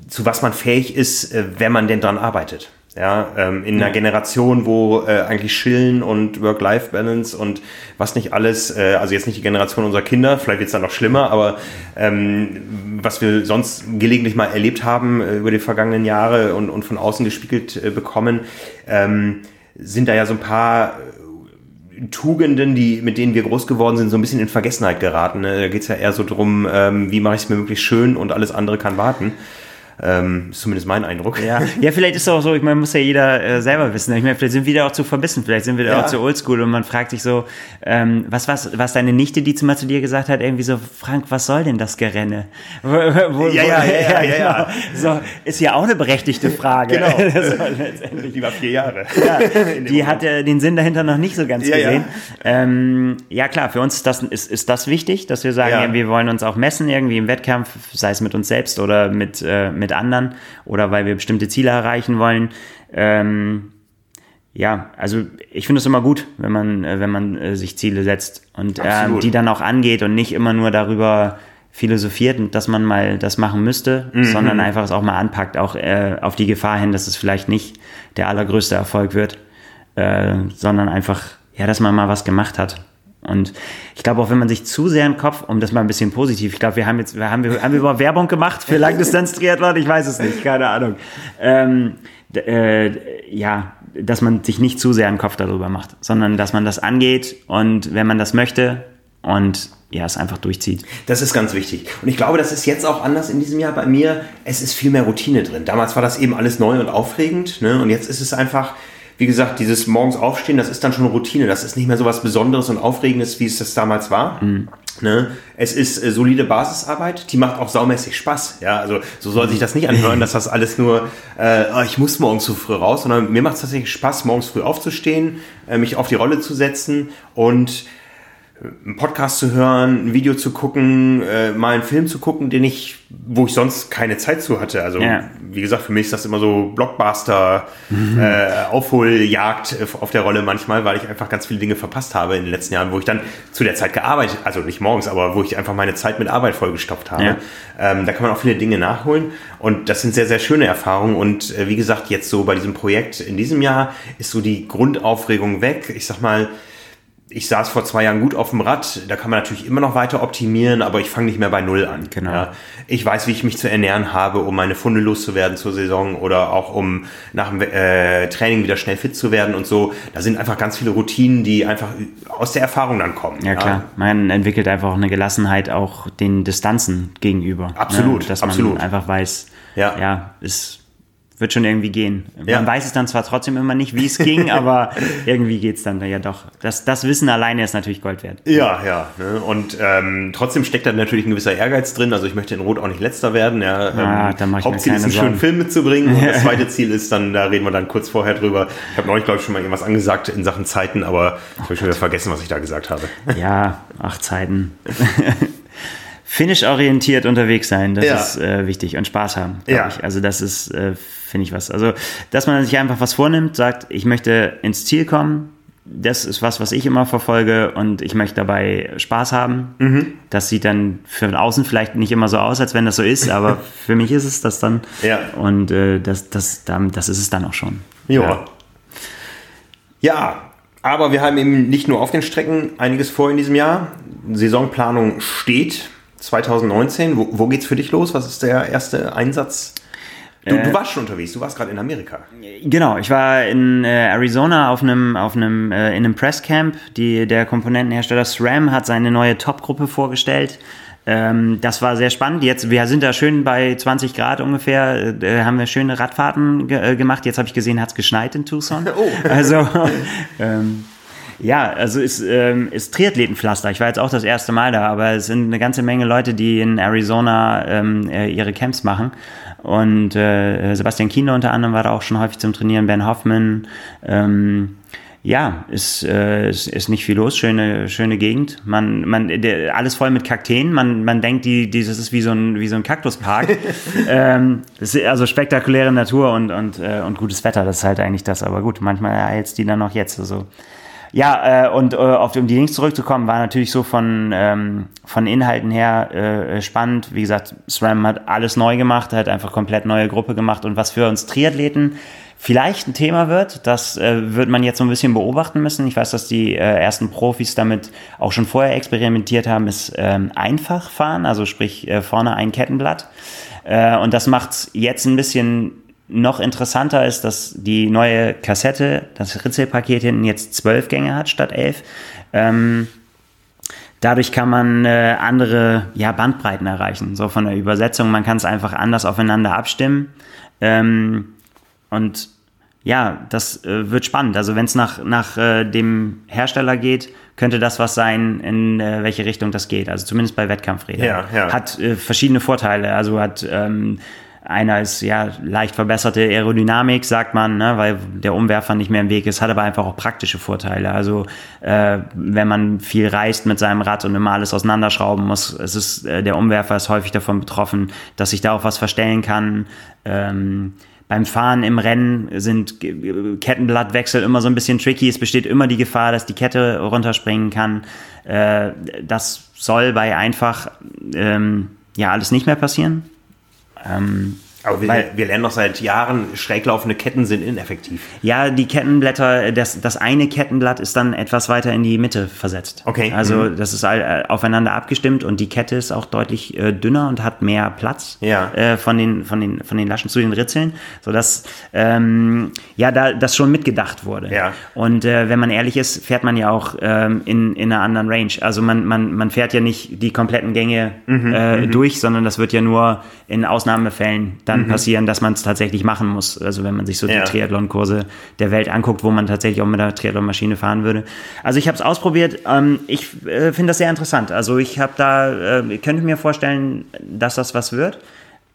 zu was man fähig ist, äh, wenn man denn dran arbeitet. Ja, ähm, in einer Generation, wo äh, eigentlich Chillen und Work-Life-Balance und was nicht alles, äh, also jetzt nicht die Generation unserer Kinder, vielleicht wird es dann noch schlimmer, aber ähm, was wir sonst gelegentlich mal erlebt haben äh, über die vergangenen Jahre und, und von außen gespiegelt äh, bekommen, ähm, sind da ja so ein paar äh, Tugenden, die, mit denen wir groß geworden sind, so ein bisschen in Vergessenheit geraten. Ne? Da geht es ja eher so drum, ähm, wie mache ich es mir möglichst schön und alles andere kann warten. Ähm, ist zumindest mein Eindruck. Ja, ja vielleicht ist es auch so, ich meine, muss ja jeder äh, selber wissen. Ich meine, vielleicht sind wir da auch zu verbissen, vielleicht sind wir da ja. auch zu oldschool und man fragt sich so, ähm, was was was deine Nichte, die mal zu dir gesagt hat, irgendwie so, Frank, was soll denn das Gerenne? Wo, wo, ja, ja, ja, ja, ja, ja. So, ist ja auch eine berechtigte Frage. genau. Die war vier Jahre. Ja, die hat äh, den Sinn dahinter noch nicht so ganz ja, gesehen. Ja. Ähm, ja, klar, für uns ist das, ist, ist das wichtig, dass wir sagen, ja. wir wollen uns auch messen irgendwie im Wettkampf, sei es mit uns selbst oder mit, äh, mit mit anderen oder weil wir bestimmte Ziele erreichen wollen. Ähm, ja, also ich finde es immer gut, wenn man, äh, wenn man äh, sich Ziele setzt und äh, die dann auch angeht und nicht immer nur darüber philosophiert, dass man mal das machen müsste, mhm. sondern einfach es auch mal anpackt, auch äh, auf die Gefahr hin, dass es vielleicht nicht der allergrößte Erfolg wird, äh, sondern einfach, ja, dass man mal was gemacht hat. Und ich glaube auch, wenn man sich zu sehr im Kopf, um das mal ein bisschen positiv, ich glaube, wir haben jetzt, wir haben, wir haben über Werbung gemacht für Langdistanz-Triathlon, ich weiß es nicht, keine Ahnung. Ähm, äh, ja, dass man sich nicht zu sehr im Kopf darüber macht, sondern dass man das angeht und wenn man das möchte und ja, es einfach durchzieht. Das ist ganz wichtig. Und ich glaube, das ist jetzt auch anders in diesem Jahr bei mir. Es ist viel mehr Routine drin. Damals war das eben alles neu und aufregend. Ne? Und jetzt ist es einfach, wie gesagt, dieses morgens aufstehen, das ist dann schon Routine. Das ist nicht mehr so was Besonderes und Aufregendes, wie es das damals war. Mhm. Ne? Es ist äh, solide Basisarbeit, die macht auch saumäßig Spaß. Ja, also so soll sich das nicht anhören, dass das alles nur, äh, oh, ich muss morgens zu früh raus, sondern mir macht es tatsächlich Spaß, morgens früh aufzustehen, äh, mich auf die Rolle zu setzen und einen Podcast zu hören, ein Video zu gucken, äh, mal einen Film zu gucken, den ich, wo ich sonst keine Zeit zu hatte. Also ja. wie gesagt, für mich ist das immer so Blockbuster, mhm. äh, Aufholjagd auf der Rolle manchmal, weil ich einfach ganz viele Dinge verpasst habe in den letzten Jahren, wo ich dann zu der Zeit gearbeitet, also nicht morgens, aber wo ich einfach meine Zeit mit Arbeit vollgestopft habe. Ja. Ähm, da kann man auch viele Dinge nachholen und das sind sehr, sehr schöne Erfahrungen und äh, wie gesagt, jetzt so bei diesem Projekt in diesem Jahr ist so die Grundaufregung weg. Ich sag mal, ich saß vor zwei Jahren gut auf dem Rad, da kann man natürlich immer noch weiter optimieren, aber ich fange nicht mehr bei Null an. Genau. Ja, ich weiß, wie ich mich zu ernähren habe, um meine Funde loszuwerden zur Saison oder auch um nach dem äh, Training wieder schnell fit zu werden und so. Da sind einfach ganz viele Routinen, die einfach aus der Erfahrung dann kommen. Ja, klar. Man entwickelt einfach auch eine Gelassenheit auch den Distanzen gegenüber. Absolut. Ne? Dass absolut. man einfach weiß, ja, ja ist wird schon irgendwie gehen. Ja. Man weiß es dann zwar trotzdem immer nicht, wie es ging, aber irgendwie geht es dann ja doch. Das, das Wissen alleine ist natürlich Gold wert. Ja, ja. Ne? Und ähm, trotzdem steckt da natürlich ein gewisser Ehrgeiz drin. Also ich möchte in Rot auch nicht letzter werden. Ja, ah, dann mach ich Hauptziel ist, einen schönen Film mitzubringen. Und das zweite Ziel ist dann, da reden wir dann kurz vorher drüber. Ich habe neulich, glaube ich, schon mal irgendwas angesagt in Sachen Zeiten, aber ich habe schon wieder vergessen, was ich da gesagt habe. Ja, ach, Zeiten. Finish-orientiert unterwegs sein, das ja. ist äh, wichtig und Spaß haben, ja. ich. Also das ist, äh, finde ich was. Also, dass man sich einfach was vornimmt, sagt, ich möchte ins Ziel kommen, das ist was, was ich immer verfolge und ich möchte dabei Spaß haben. Mhm. Das sieht dann für außen vielleicht nicht immer so aus, als wenn das so ist, aber für mich ist es das dann. Ja. Und äh, das, das, das ist es dann auch schon. Jo. Ja. ja, aber wir haben eben nicht nur auf den Strecken einiges vor in diesem Jahr. Saisonplanung steht. 2019, wo, wo geht's für dich los? Was ist der erste Einsatz? Du, du, äh, warst schon unterwegs, du warst gerade in Amerika. Genau, ich war in äh, Arizona auf einem, auf einem, äh, in einem Presscamp. Die, der Komponentenhersteller SRAM hat seine neue Top-Gruppe vorgestellt. Ähm, das war sehr spannend. Jetzt, wir sind da schön bei 20 Grad ungefähr, äh, haben wir schöne Radfahrten ge äh, gemacht. Jetzt habe ich gesehen, hat es geschneit in Tucson. Oh. Also ähm, ja, also ist, ähm, ist Triathletenpflaster. Ich war jetzt auch das erste Mal da, aber es sind eine ganze Menge Leute, die in Arizona ähm, äh, ihre Camps machen. Und äh, Sebastian Kienle unter anderem war da auch schon häufig zum Trainieren, Ben Hoffman. Ähm, ja, ist, äh, ist, ist nicht viel los, schöne, schöne Gegend. Man, man, der, alles voll mit Kakteen. Man, man denkt, die, dieses ist wie so ein, wie so ein Kaktuspark. ähm, also spektakuläre Natur und, und, äh, und gutes Wetter, das ist halt eigentlich das. Aber gut, manchmal ereilt die dann noch jetzt. Also, ja, äh, und äh, auf um die Links zurückzukommen, war natürlich so von, ähm, von Inhalten her äh, spannend. Wie gesagt, SRAM hat alles neu gemacht, hat einfach komplett neue Gruppe gemacht. Und was für uns Triathleten vielleicht ein Thema wird, das äh, wird man jetzt so ein bisschen beobachten müssen. Ich weiß, dass die äh, ersten Profis damit auch schon vorher experimentiert haben, ist ähm, einfach fahren, also sprich äh, vorne ein Kettenblatt. Äh, und das macht jetzt ein bisschen noch interessanter ist, dass die neue Kassette, das Ritzelpaket hinten jetzt zwölf Gänge hat statt elf. Ähm, dadurch kann man äh, andere ja, Bandbreiten erreichen, so von der Übersetzung. Man kann es einfach anders aufeinander abstimmen. Ähm, und ja, das äh, wird spannend. Also wenn es nach, nach äh, dem Hersteller geht, könnte das was sein, in äh, welche Richtung das geht. Also zumindest bei Wettkampfrädern. Ja, ja. Hat äh, verschiedene Vorteile. Also hat ähm, einer ist ja leicht verbesserte Aerodynamik, sagt man, ne, weil der Umwerfer nicht mehr im Weg ist, hat aber einfach auch praktische Vorteile. Also äh, wenn man viel reist mit seinem Rad und immer alles auseinanderschrauben muss, es ist, äh, der Umwerfer ist häufig davon betroffen, dass sich da auch was verstellen kann. Ähm, beim Fahren im Rennen sind Kettenblattwechsel immer so ein bisschen tricky. Es besteht immer die Gefahr, dass die Kette runterspringen kann. Äh, das soll bei einfach ähm, ja alles nicht mehr passieren. Ähm, Aber wir, Weil- wir lernen doch seit Jahren, schräglaufende Ketten sind ineffektiv. Ja, die Kettenblätter, das, das eine Kettenblatt ist dann etwas weiter in die Mitte versetzt. Okay. Also das ist all- äh, aufeinander abgestimmt und die Kette ist auch deutlich äh, dünner und hat mehr Platz Ja. äh, von, den, von, den, von den Laschen zu den Ritzeln, sodass ähm, ja, da das schon mitgedacht wurde. Ja. Und äh, wenn man ehrlich ist, fährt man ja auch ähm, in, in einer anderen Range. Also man, man, man fährt ja nicht die kompletten Gänge Mhm, äh, durch, sondern das wird ja nur in Ausnahmefällen dann passieren, dass man es tatsächlich machen muss. Also wenn man sich so Mhm. Ja. die Triathlon-Kurse der Welt anguckt, wo man tatsächlich auch mit einer Triathlon-Maschine fahren würde. Also ich habe es ausprobiert. Ähm, ich äh, finde das sehr interessant. Also ich habe da, äh, ich könnte mir vorstellen, dass das was wird.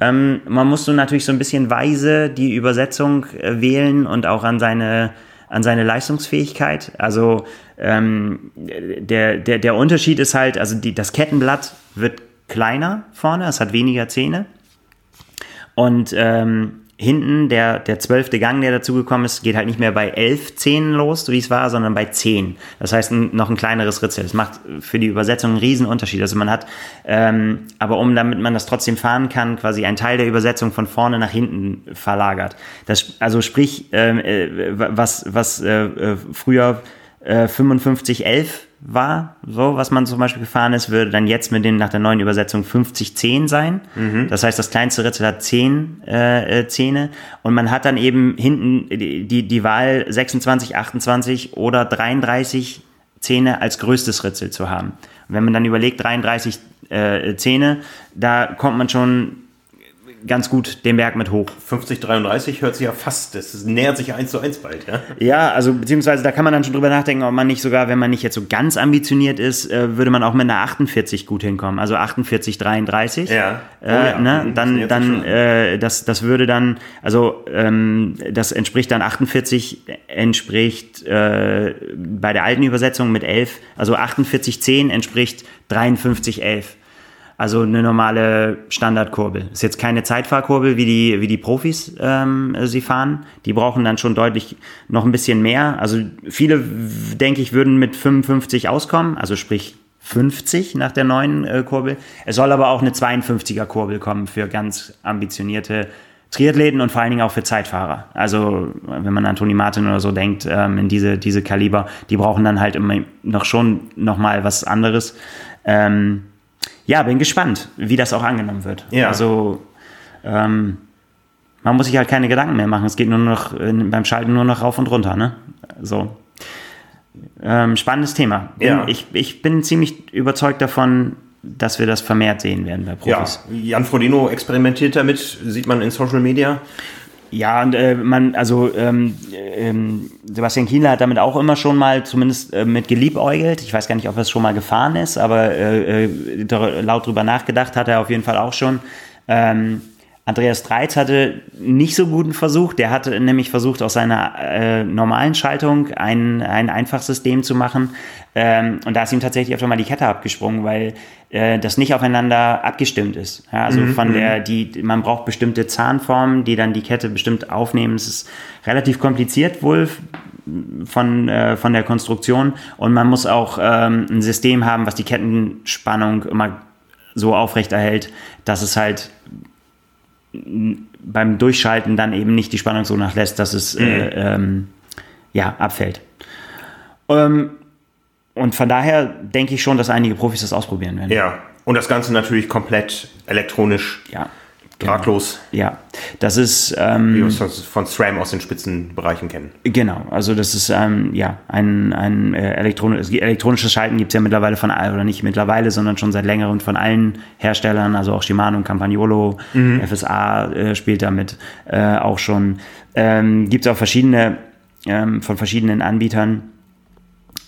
Ähm, man muss so natürlich so ein bisschen weise die Übersetzung äh, wählen und auch an seine an seine Leistungsfähigkeit. Also ähm, der, der, der Unterschied ist halt, also die, das Kettenblatt wird kleiner vorne, es hat weniger Zähne. Und ähm, hinten der, der zwölfte Gang, der dazugekommen ist, geht halt nicht mehr bei elf Zähnen los, so wie es war, sondern bei zehn. Das heißt ein, noch ein kleineres Ritzel. Das macht für die Übersetzung einen riesen Unterschied. Also man hat, ähm, aber um damit man das trotzdem fahren kann, quasi einen Teil der Übersetzung von vorne nach hinten verlagert. Das, also sprich, ähm, äh, was, was äh, äh, früher äh, 5511 war, so was man zum Beispiel gefahren ist, würde dann jetzt mit den nach der neuen Übersetzung 5010 sein. Das heißt, das kleinste Ritzel hat 10 äh, äh, Zähne und man hat dann eben hinten die, die, die Wahl 26, 28 oder 33 Zähne als größtes Ritzel zu haben. Und wenn man dann überlegt, 33 äh, Zähne, da kommt man schon ganz gut den Berg mit hoch. 50, 33 hört sich ja fast, das nähert sich eins zu eins bald, ja? Ja, also beziehungsweise da kann man dann schon drüber nachdenken, ob man nicht sogar, wenn man nicht jetzt so ganz ambitioniert ist, äh, würde man auch mit einer 48 gut hinkommen. Also 48, 33. Ja. Oh Äh, ja. ne? Mhm, Dann, das dann äh, das, das würde dann, also ähm, das entspricht dann 48, entspricht äh, bei der alten Übersetzung mit 11, also 48, 10 entspricht 53, 11. Also eine normale Standardkurbel. Ist jetzt keine Zeitfahrkurbel, wie die, wie die Profis ähm, sie fahren. Die brauchen dann schon deutlich noch ein bisschen mehr. Also viele, denke ich, würden mit 55 auskommen, also sprich 50 nach der neuen äh, Kurbel. Es soll aber auch eine 52er Kurbel kommen für ganz ambitionierte Triathleten und vor allen Dingen auch für Zeitfahrer. Also wenn man an Toni Martin oder so denkt, ähm, in diese, diese Kaliber, die brauchen dann halt immer noch schon noch mal was anderes. Ähm, ja, bin gespannt, wie das auch angenommen wird. Ja. Also ähm, man muss sich halt keine Gedanken mehr machen. Es geht nur noch beim Schalten nur noch rauf und runter, ne? So. Ähm, spannendes Thema. Bin, Ja. ich, ich bin ziemlich überzeugt davon, dass wir das vermehrt sehen werden bei Ja, Profis. Jan Frodeno experimentiert damit, sieht man in Social Media. Ja, und äh, man, also ähm, ähm, Sebastian Kienle hat damit auch immer schon mal zumindest äh, mit geliebäugelt. Ich weiß gar nicht, ob es schon mal gefahren ist, aber äh, äh, laut drüber nachgedacht hat er auf jeden Fall auch schon. Ähm, Andreas Dreiz hatte nicht so guten Versuch. Der hatte nämlich versucht, aus seiner äh, normalen Schaltung ein, ein Einfachsystem zu machen. Ähm, und da ist ihm tatsächlich öfter mal die Kette abgesprungen, weil äh, das nicht aufeinander abgestimmt ist. Ja, also von der, die, man braucht bestimmte Zahnformen, die dann die Kette bestimmt aufnehmen. Es ist relativ kompliziert wohl von, äh, von der Konstruktion. Und man muss auch ähm, ein System haben, was die Kettenspannung immer so aufrechterhält, dass es halt beim Durchschalten dann eben nicht die Spannung so nachlässt, dass es äh, ähm, ja, abfällt. Ähm, und von daher denke ich schon, dass einige Profis das ausprobieren werden. Ja. Und das Ganze natürlich komplett elektronisch, Ja, drahtlos, ja. das ist ähm, wie wir es von- SRAM aus den Spitzenbereichen kennen. Genau, also das ist ähm, ja ein, ein äh, gibt- elektronisches Schalten gibt es ja mittlerweile von allen, oder nicht mittlerweile, sondern schon seit längerem von allen Herstellern, also auch Shimano Campagnolo, FSA äh, spielt damit äh, auch schon. Ähm, gibt es auch verschiedene ähm, von verschiedenen Anbietern.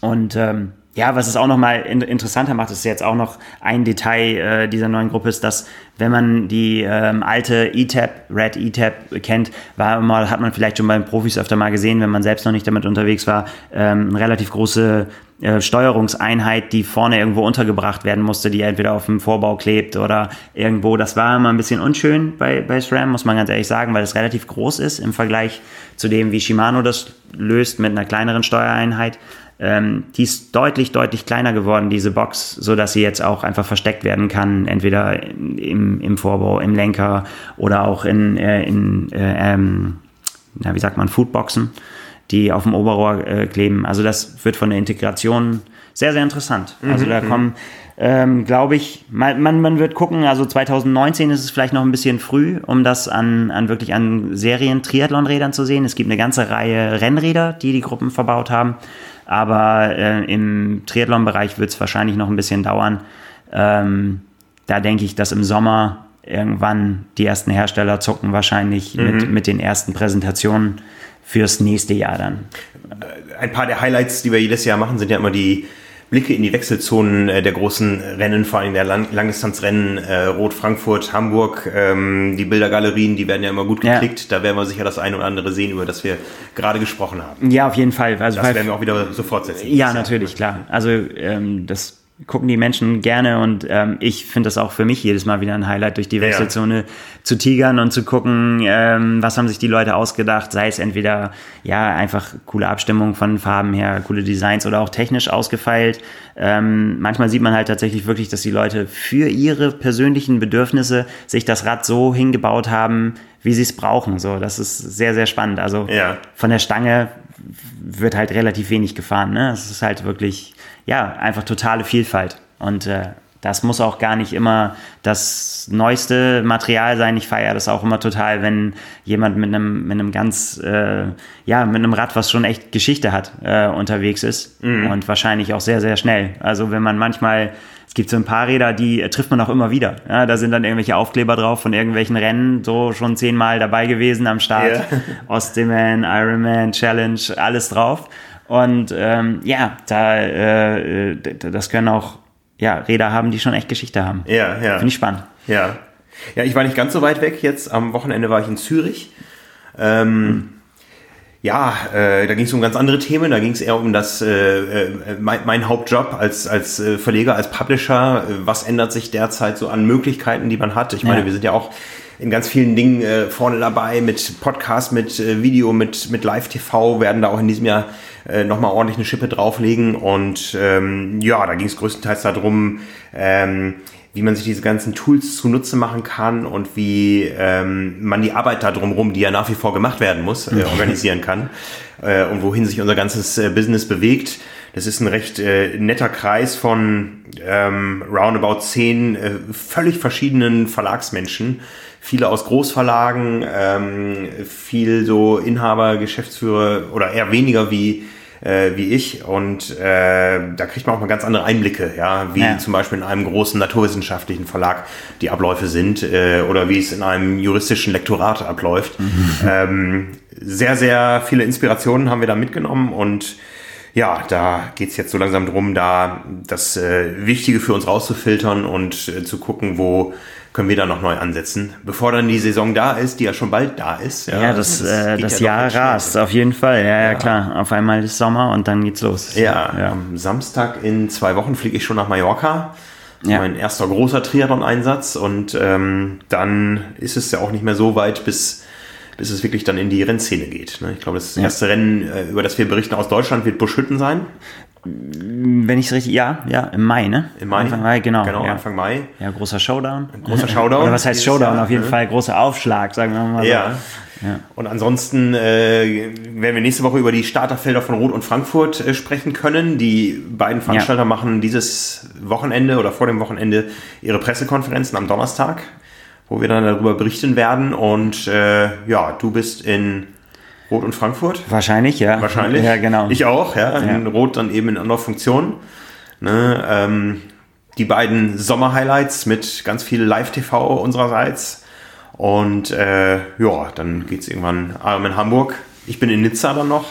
Und ähm, ja, was es auch nochmal in interessanter macht, ist jetzt auch noch ein Detail äh, dieser neuen Gruppe, ist, dass wenn man die ähm, alte ETAP, Red ETAP kennt, war immer, hat man vielleicht schon bei den Profis öfter mal gesehen, wenn man selbst noch nicht damit unterwegs war, ähm, eine relativ große äh, Steuerungseinheit, die vorne irgendwo untergebracht werden musste, die entweder auf dem Vorbau klebt oder irgendwo. Das war immer ein bisschen unschön bei, bei SRAM, muss man ganz ehrlich sagen, weil es relativ groß ist im Vergleich zu dem, wie Shimano das löst mit einer kleineren Steuereinheit. Ähm, die ist deutlich, deutlich kleiner geworden, diese Box, so dass sie jetzt auch einfach versteckt werden kann, entweder im, im Vorbau, im Lenker oder auch in, äh, in äh, ähm, na, wie sagt man, Foodboxen, die auf dem Oberrohr äh, kleben. Also das wird von der Integration sehr, sehr interessant. Also mhm, da mhm. kommen, ähm, glaube ich, man, man, man wird gucken, also 2019 ist es vielleicht noch ein bisschen früh, um das an, an wirklich an Serien-Triathlon-Rädern zu sehen. Es gibt eine ganze Reihe Rennräder, die die Gruppen verbaut haben. Aber äh, im Triathlon-Bereich wird es wahrscheinlich noch ein bisschen dauern. Ähm, da denke ich, dass im Sommer irgendwann die ersten Hersteller zucken wahrscheinlich mhm. mit, mit den ersten Präsentationen fürs nächste Jahr dann. Ein paar der Highlights, die wir jedes Jahr machen, sind ja immer die Blicke in die Wechselzonen äh, der großen Rennen, vor allem der Lang Langdistanzrennen, äh, Rot, Frankfurt, Hamburg, ähm, die Bildergalerien, die werden ja immer gut geklickt. Ja. Da werden wir sicher das eine oder andere sehen, über das wir gerade gesprochen haben. Ja, auf jeden Fall. Also das werden wir auch wieder sofort setzen. Ja, natürlich, klar. Also ähm, das gucken die Menschen gerne und ähm, ich finde das auch für mich jedes Mal wieder ein Highlight, durch die Wechselzone ja. zu tigern und zu gucken, ähm, was haben sich die Leute ausgedacht, sei es entweder ja einfach coole Abstimmung von Farben her, coole Designs oder auch technisch ausgefeilt. Ähm, manchmal sieht man halt tatsächlich wirklich, dass die Leute für ihre persönlichen Bedürfnisse sich das Rad so hingebaut haben, wie sie es brauchen. So, das ist sehr, sehr spannend. Also ja. von der Stange wird halt relativ wenig gefahren. Ne? Es ist halt wirklich ja, einfach totale Vielfalt. Und äh, das muss auch gar nicht immer das neueste Material sein. Ich feiere das auch immer total, wenn jemand mit einem, mit einem ganz, äh, ja, mit einem Rad, was schon echt Geschichte hat, äh, unterwegs ist. Mhm. Und wahrscheinlich auch sehr, sehr schnell. Also wenn man manchmal, es gibt so ein paar Räder, die äh, trifft man auch immer wieder. Ja, da sind dann irgendwelche Aufkleber drauf von irgendwelchen Rennen, so schon zehnmal dabei gewesen am Start. Yeah. Osteman, Ironman, Challenge, alles drauf. Und ähm, ja, da, äh, das können auch ja, Räder haben, die schon echt Geschichte haben. Ja, ja. Finde ich spannend. Ja. Ja, ich war nicht ganz so weit weg jetzt. Am Wochenende war ich in Zürich. Ähm, hm. Ja, äh, da ging es um ganz andere Themen. Da ging es eher um das, äh, äh, mein, mein, Hauptjob als, als äh, Verleger, als Publisher. Was ändert sich derzeit so an Möglichkeiten, die man hat? Ich meine, ja. wir sind ja auch in ganz vielen Dingen äh, vorne dabei mit Podcast, mit äh, Video, mit, mit Live-TV, werden da auch in diesem Jahr äh, nochmal ordentlich eine Schippe drauflegen. Und ähm, ja, da ging es größtenteils darum, ähm, wie man sich diese ganzen Tools zunutze machen kann und wie ähm, man die Arbeit da drumherum, die ja nach wie vor gemacht werden muss, äh, organisieren kann äh, und wohin sich unser ganzes äh, Business bewegt. Das ist ein recht äh, netter Kreis von ähm, roundabout zehn äh, völlig verschiedenen Verlagsmenschen, viele aus Großverlagen, ähm, viel so Inhaber, Geschäftsführer oder eher weniger wie äh, wie ich und äh, da kriegt man auch mal ganz andere Einblicke, ja, wie ja. zum Beispiel in einem großen naturwissenschaftlichen Verlag die Abläufe sind äh, oder wie es in einem juristischen Lektorat abläuft. Mhm. Ähm, sehr, sehr viele Inspirationen haben wir da mitgenommen und ja, da geht's jetzt so langsam drum, da das äh, Wichtige für uns rauszufiltern und äh, zu gucken, wo können wir da noch neu ansetzen, bevor dann die Saison da ist, die ja schon bald da ist. Ja, ja das, das, äh, das ja Jahr rast, auf jeden Fall. Ja, ja, klar. Auf einmal ist Sommer und dann geht's los. Ja, am Samstag in zwei Wochen fliege ich schon nach Mallorca. Mein erster großer Triathlon-Einsatz und ähm, dann ist es ja auch nicht mehr so weit, bis, bis es wirklich dann in die Rennszene geht. Ne? Ich glaube, das erste Rennen, äh, über das wir berichten aus Deutschland, wird Buschhütten sein. Wenn ich es richtig, ja, ja, im Mai, ne? Im Mai. Anfang Mai, genau. Genau, ja. Anfang Mai. Ja, großer Showdown. Ein großer Showdown. Oder was heißt Showdown? Jahr, Auf jeden ne? Fall großer Aufschlag, sagen wir mal so. Ja. ja. Und ansonsten äh, werden wir nächste Woche über die Starterfelder von Rot und Frankfurt äh, sprechen können. Die beiden Veranstalter ja. machen dieses Wochenende oder vor dem Wochenende ihre Pressekonferenzen am Donnerstag, wo wir dann darüber berichten werden. Und äh, ja, du bist in Rot und Frankfurt? Wahrscheinlich, ja. Wahrscheinlich. Ja, genau. Ich auch, ja. In ja. Rot dann eben in anderer Funktion. Ne, ähm, die beiden Sommer-Highlights mit ganz viel Live-TV unsererseits. Und äh, ja, dann geht es irgendwann arm in Hamburg. Ich bin in Nizza dann noch.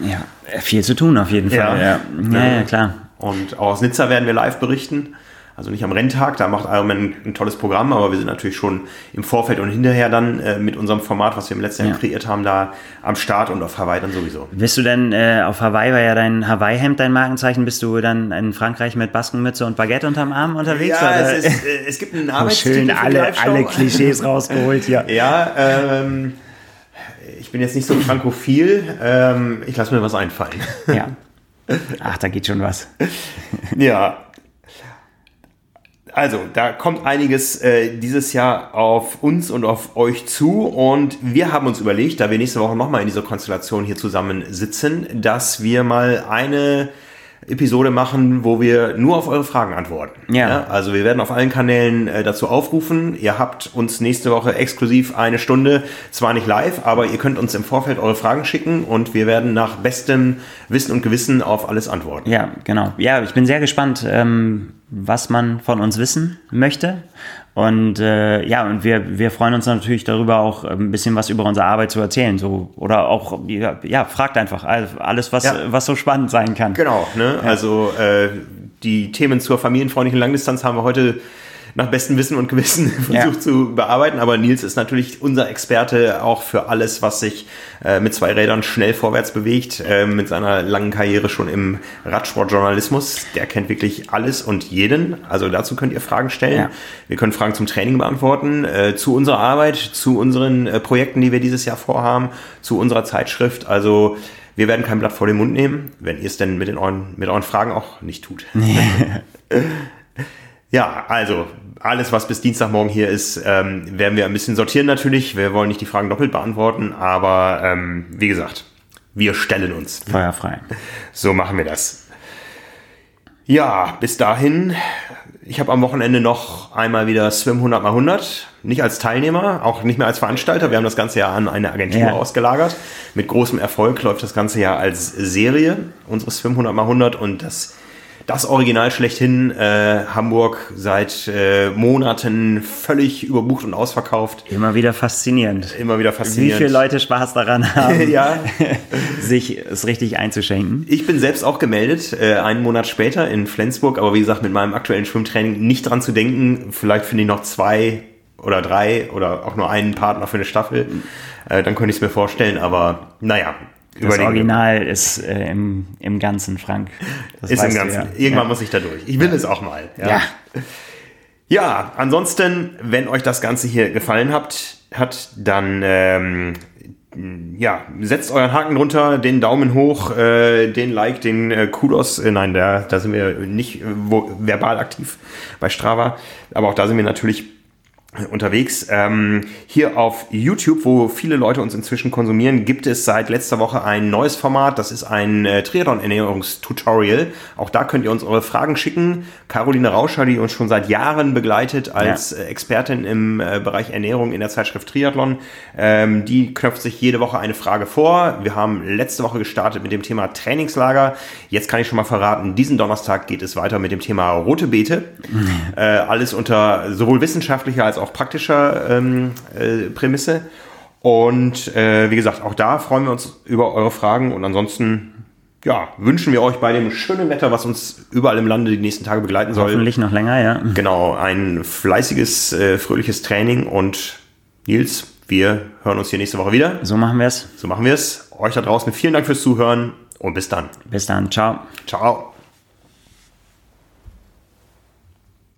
Ja, viel zu tun auf jeden Fall. Ja, ja. ja, ja klar. Und auch aus Nizza werden wir live berichten Also nicht am Renntag, da macht Ironman ein tolles Programm, aber wir sind natürlich schon im Vorfeld und hinterher dann äh, mit unserem Format, was wir im letzten Jahr kreiert haben, da am Start und auf Hawaii dann sowieso. Bist du denn, äh, auf Hawaii war ja dein Hawaii-Hemd dein Markenzeichen, bist du dann in Frankreich mit Baskenmütze und Baguette unterm Arm unterwegs? Ja, oder? es, ist, äh, es gibt einen Oh, Arbeitstitel schön, für die alle, alle Klischees rausgeholt hier. Ja, ähm, ich bin jetzt nicht so frankophil. Ähm, ich lasse mir was einfallen. Ja. Ach, da geht schon was. Ja. Also, da kommt einiges äh, dieses Jahr auf uns und auf euch zu. Und wir haben uns überlegt, da wir nächste Woche nochmal in dieser Konstellation hier zusammen sitzen, dass wir mal eine Episode machen, wo wir nur auf eure Fragen antworten. Ja. also wir werden auf allen Kanälen äh, dazu aufrufen. Ihr habt uns nächste Woche exklusiv eine Stunde, zwar nicht live, aber ihr könnt uns im Vorfeld eure Fragen schicken und wir werden nach bestem Wissen und Gewissen auf alles antworten. Ja, genau. Ja, ich bin sehr gespannt, ähm, was man von uns wissen möchte. Und äh, ja, und wir, wir freuen uns natürlich darüber, auch ein bisschen was über unsere Arbeit zu erzählen. So, oder auch, ja, ja fragt einfach alles, was, Ja. was so spannend sein kann. Genau, ne? also äh, die Themen zur familienfreundlichen Langdistanz haben wir heute nach bestem Wissen und Gewissen versucht Ja. zu bearbeiten. Aber Nils ist natürlich unser Experte auch für alles, was sich äh, mit zwei Rädern schnell vorwärts bewegt, äh, mit seiner langen Karriere schon im Radsportjournalismus. Der kennt wirklich alles und jeden. Also dazu könnt ihr Fragen stellen. Ja. Wir können Fragen zum Training beantworten, äh, zu unserer Arbeit, zu unseren Projekten, die wir dieses Jahr vorhaben, zu unserer Zeitschrift. Also wir werden kein Blatt vor den Mund nehmen, wenn ihr es denn mit, den euren, mit euren Fragen auch nicht tut. ja, also alles, was bis Dienstagmorgen hier ist, ähm, werden wir ein bisschen sortieren natürlich. Wir wollen nicht die Fragen doppelt beantworten, aber ähm, wie gesagt, wir stellen uns. Feuerfrei. So machen wir das. Ja, bis dahin. Ich habe am Wochenende noch einmal wieder Swim 100 mal 100. Nicht als Teilnehmer, auch nicht mehr als Veranstalter. Wir haben das ganze Jahr an eine Agentur Ja. ausgelagert. Mit großem Erfolg läuft das ganze Jahr als Serie, unsere Swim 100 mal 100. Und das, das Original schlechthin, äh, Hamburg seit äh, Monaten völlig überbucht und ausverkauft. Immer wieder faszinierend. Immer wieder Wie faszinierend. viele Leute Spaß daran haben, ja, sich es richtig einzuschenken. Ich bin selbst auch gemeldet, äh, einen Monat später in Flensburg, aber wie gesagt, mit meinem aktuellen Schwimmtraining nicht dran zu denken. Vielleicht finde ich noch zwei oder drei oder auch nur einen Partner für eine Staffel. Äh, dann könnte ich es mir vorstellen, aber naja, Das. Original ist äh, im, im Ganzen, Frank. Das Ist im Ganzen. ja. Irgendwann ja. muss ich da durch. Ich will es auch mal. Ja. Ja, ansonsten, wenn euch das Ganze hier gefallen habt, hat, dann ähm, ja, setzt euren Haken drunter, den Daumen hoch, äh, den Like, den äh, Kudos. Äh, nein, da, da sind wir nicht äh, wo, verbal aktiv bei Strava, aber auch da sind wir natürlich unterwegs. Ähm, hier auf YouTube, wo viele Leute uns inzwischen konsumieren, gibt es seit letzter Woche ein neues Format. Das ist ein äh, Triathlon-Ernährungstutorial. Auch da könnt ihr uns eure Fragen schicken. Caroline Rauscher, die uns schon seit Jahren begleitet als Ja. äh, Expertin im äh, Bereich Ernährung in der Zeitschrift Triathlon, ähm, die knöpft sich jede Woche eine Frage vor. Wir haben letzte Woche gestartet mit dem Thema Trainingslager. Jetzt kann ich schon mal verraten, diesen Donnerstag geht es weiter mit dem Thema rote Beete. Äh, alles unter sowohl wissenschaftlicher als auch praktischer ähm, äh, Prämisse. Und äh, wie gesagt, auch da freuen wir uns über eure Fragen und ansonsten ja, wünschen wir euch bei dem schönen Wetter, was uns überall im Lande die nächsten Tage begleiten soll, Hoffentlich noch länger, ja. genau ein fleißiges, äh, fröhliches Training und Nils, wir hören uns hier nächste Woche wieder. So machen wir es. So machen wir es. Euch da draußen vielen Dank fürs Zuhören und bis dann. Bis dann. Ciao. Ciao.